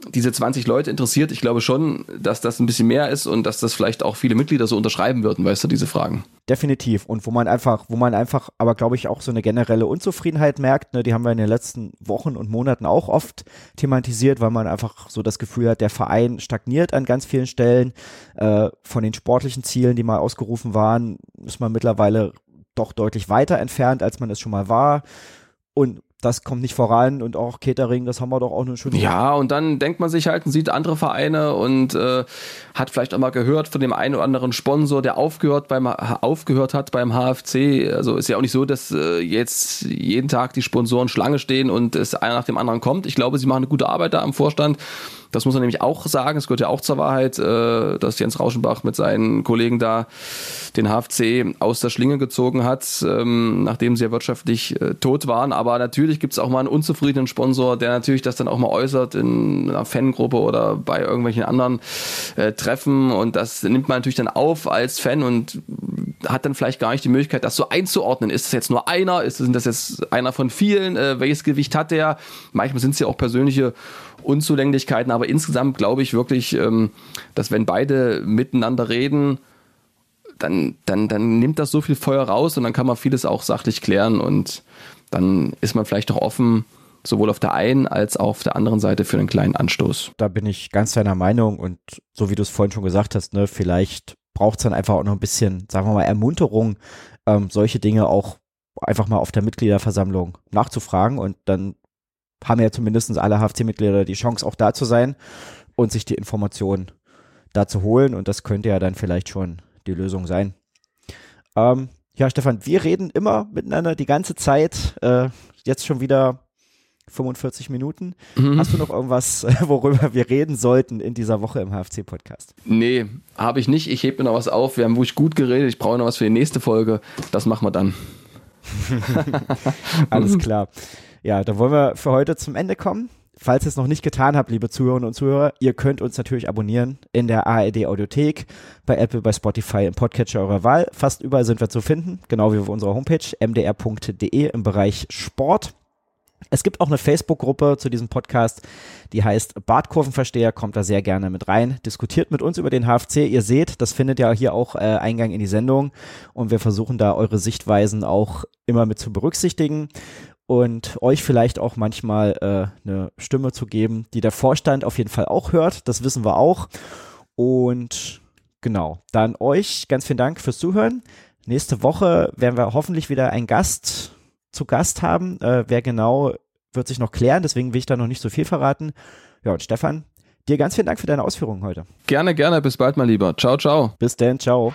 diese 20 Leute interessiert. Ich glaube schon, dass das ein bisschen mehr ist und dass das vielleicht auch viele Mitglieder so unterschreiben würden, weißt du, diese Fragen. Definitiv. Und wo man einfach, wo man einfach, aber glaube ich auch so eine generelle Unzufriedenheit merkt, ne, die haben wir in den letzten Wochen und Monaten auch oft thematisiert, weil man einfach so das Gefühl hat, der Verein stagniert an ganz vielen Stellen. Äh, von den sportlichen Zielen, die mal ausgerufen waren, ist man mittlerweile doch deutlich weiter entfernt, als man es schon mal war. Und das kommt nicht voran und auch Catering, das haben wir doch auch nur schon. Ja, und dann denkt man sich halt und sieht andere Vereine und äh, hat vielleicht auch mal gehört von dem einen oder anderen Sponsor, der aufgehört beim aufgehört hat beim HFC. Also ist ja auch nicht so, dass äh, jetzt jeden Tag die Sponsoren Schlange stehen und es einer nach dem anderen kommt. Ich glaube, sie machen eine gute Arbeit da am Vorstand. Das muss man nämlich auch sagen. Es gehört ja auch zur Wahrheit, äh, dass Jens Rauschenbach mit seinen Kollegen da den HFC aus der Schlinge gezogen hat, ähm, nachdem sie ja wirtschaftlich äh, tot waren. Aber natürlich gibt es auch mal einen unzufriedenen Sponsor, der natürlich das dann auch mal äußert in einer Fangruppe oder bei irgendwelchen anderen äh, Treffen. Und das nimmt man natürlich dann auf als Fan und hat dann vielleicht gar nicht die Möglichkeit, das so einzuordnen. Ist das jetzt nur einer? Ist das, sind das jetzt einer von vielen? Äh, welches Gewicht hat der? Manchmal sind es ja auch persönliche Unzulänglichkeiten, aber insgesamt glaube ich wirklich, ähm, dass wenn beide miteinander reden, dann, dann, dann nimmt das so viel Feuer raus und dann kann man vieles auch sachlich klären und dann ist man vielleicht auch offen, sowohl auf der einen als auch auf der anderen Seite für einen kleinen Anstoß. Da bin ich ganz deiner Meinung und so wie du es vorhin schon gesagt hast, ne, vielleicht braucht es dann einfach auch noch ein bisschen, sagen wir mal, Ermunterung, ähm, solche Dinge auch einfach mal auf der Mitgliederversammlung nachzufragen und dann haben ja zumindest alle HFC-Mitglieder die Chance, auch da zu sein und sich die Informationen da zu holen. Und das könnte ja dann vielleicht schon die Lösung sein. Ähm, ja, Stefan, wir reden immer miteinander die ganze Zeit. Äh, jetzt schon wieder 45 Minuten. Mhm. Hast du noch irgendwas, worüber wir reden sollten in dieser Woche im HFC-Podcast? Nee, habe ich nicht. Ich hebe mir noch was auf. Wir haben wirklich gut geredet. Ich brauche noch was für die nächste Folge. Das machen wir dann. Alles klar. Ja, da wollen wir für heute zum Ende kommen. Falls ihr es noch nicht getan habt, liebe Zuhörerinnen und Zuhörer, ihr könnt uns natürlich abonnieren in der ARD Audiothek, bei Apple, bei Spotify, im Podcatcher eurer Wahl. Fast überall sind wir zu finden, genau wie auf unserer Homepage mdr.de im Bereich Sport. Es gibt auch eine Facebook-Gruppe zu diesem Podcast, die heißt Bartkurvenversteher, kommt da sehr gerne mit rein, diskutiert mit uns über den HFC. Ihr seht, das findet ja hier auch äh, Eingang in die Sendung und wir versuchen da eure Sichtweisen auch immer mit zu berücksichtigen und euch vielleicht auch manchmal äh, eine Stimme zu geben, die der Vorstand auf jeden Fall auch hört. Das wissen wir auch. Und genau, dann euch ganz vielen Dank fürs Zuhören. Nächste Woche werden wir hoffentlich wieder einen Gast zu Gast haben. Äh, wer genau wird sich noch klären, deswegen will ich da noch nicht so viel verraten. Ja, und Stefan, dir ganz vielen Dank für deine Ausführungen heute. Gerne, gerne. Bis bald, mein Lieber. Ciao, ciao. Bis dann. Ciao.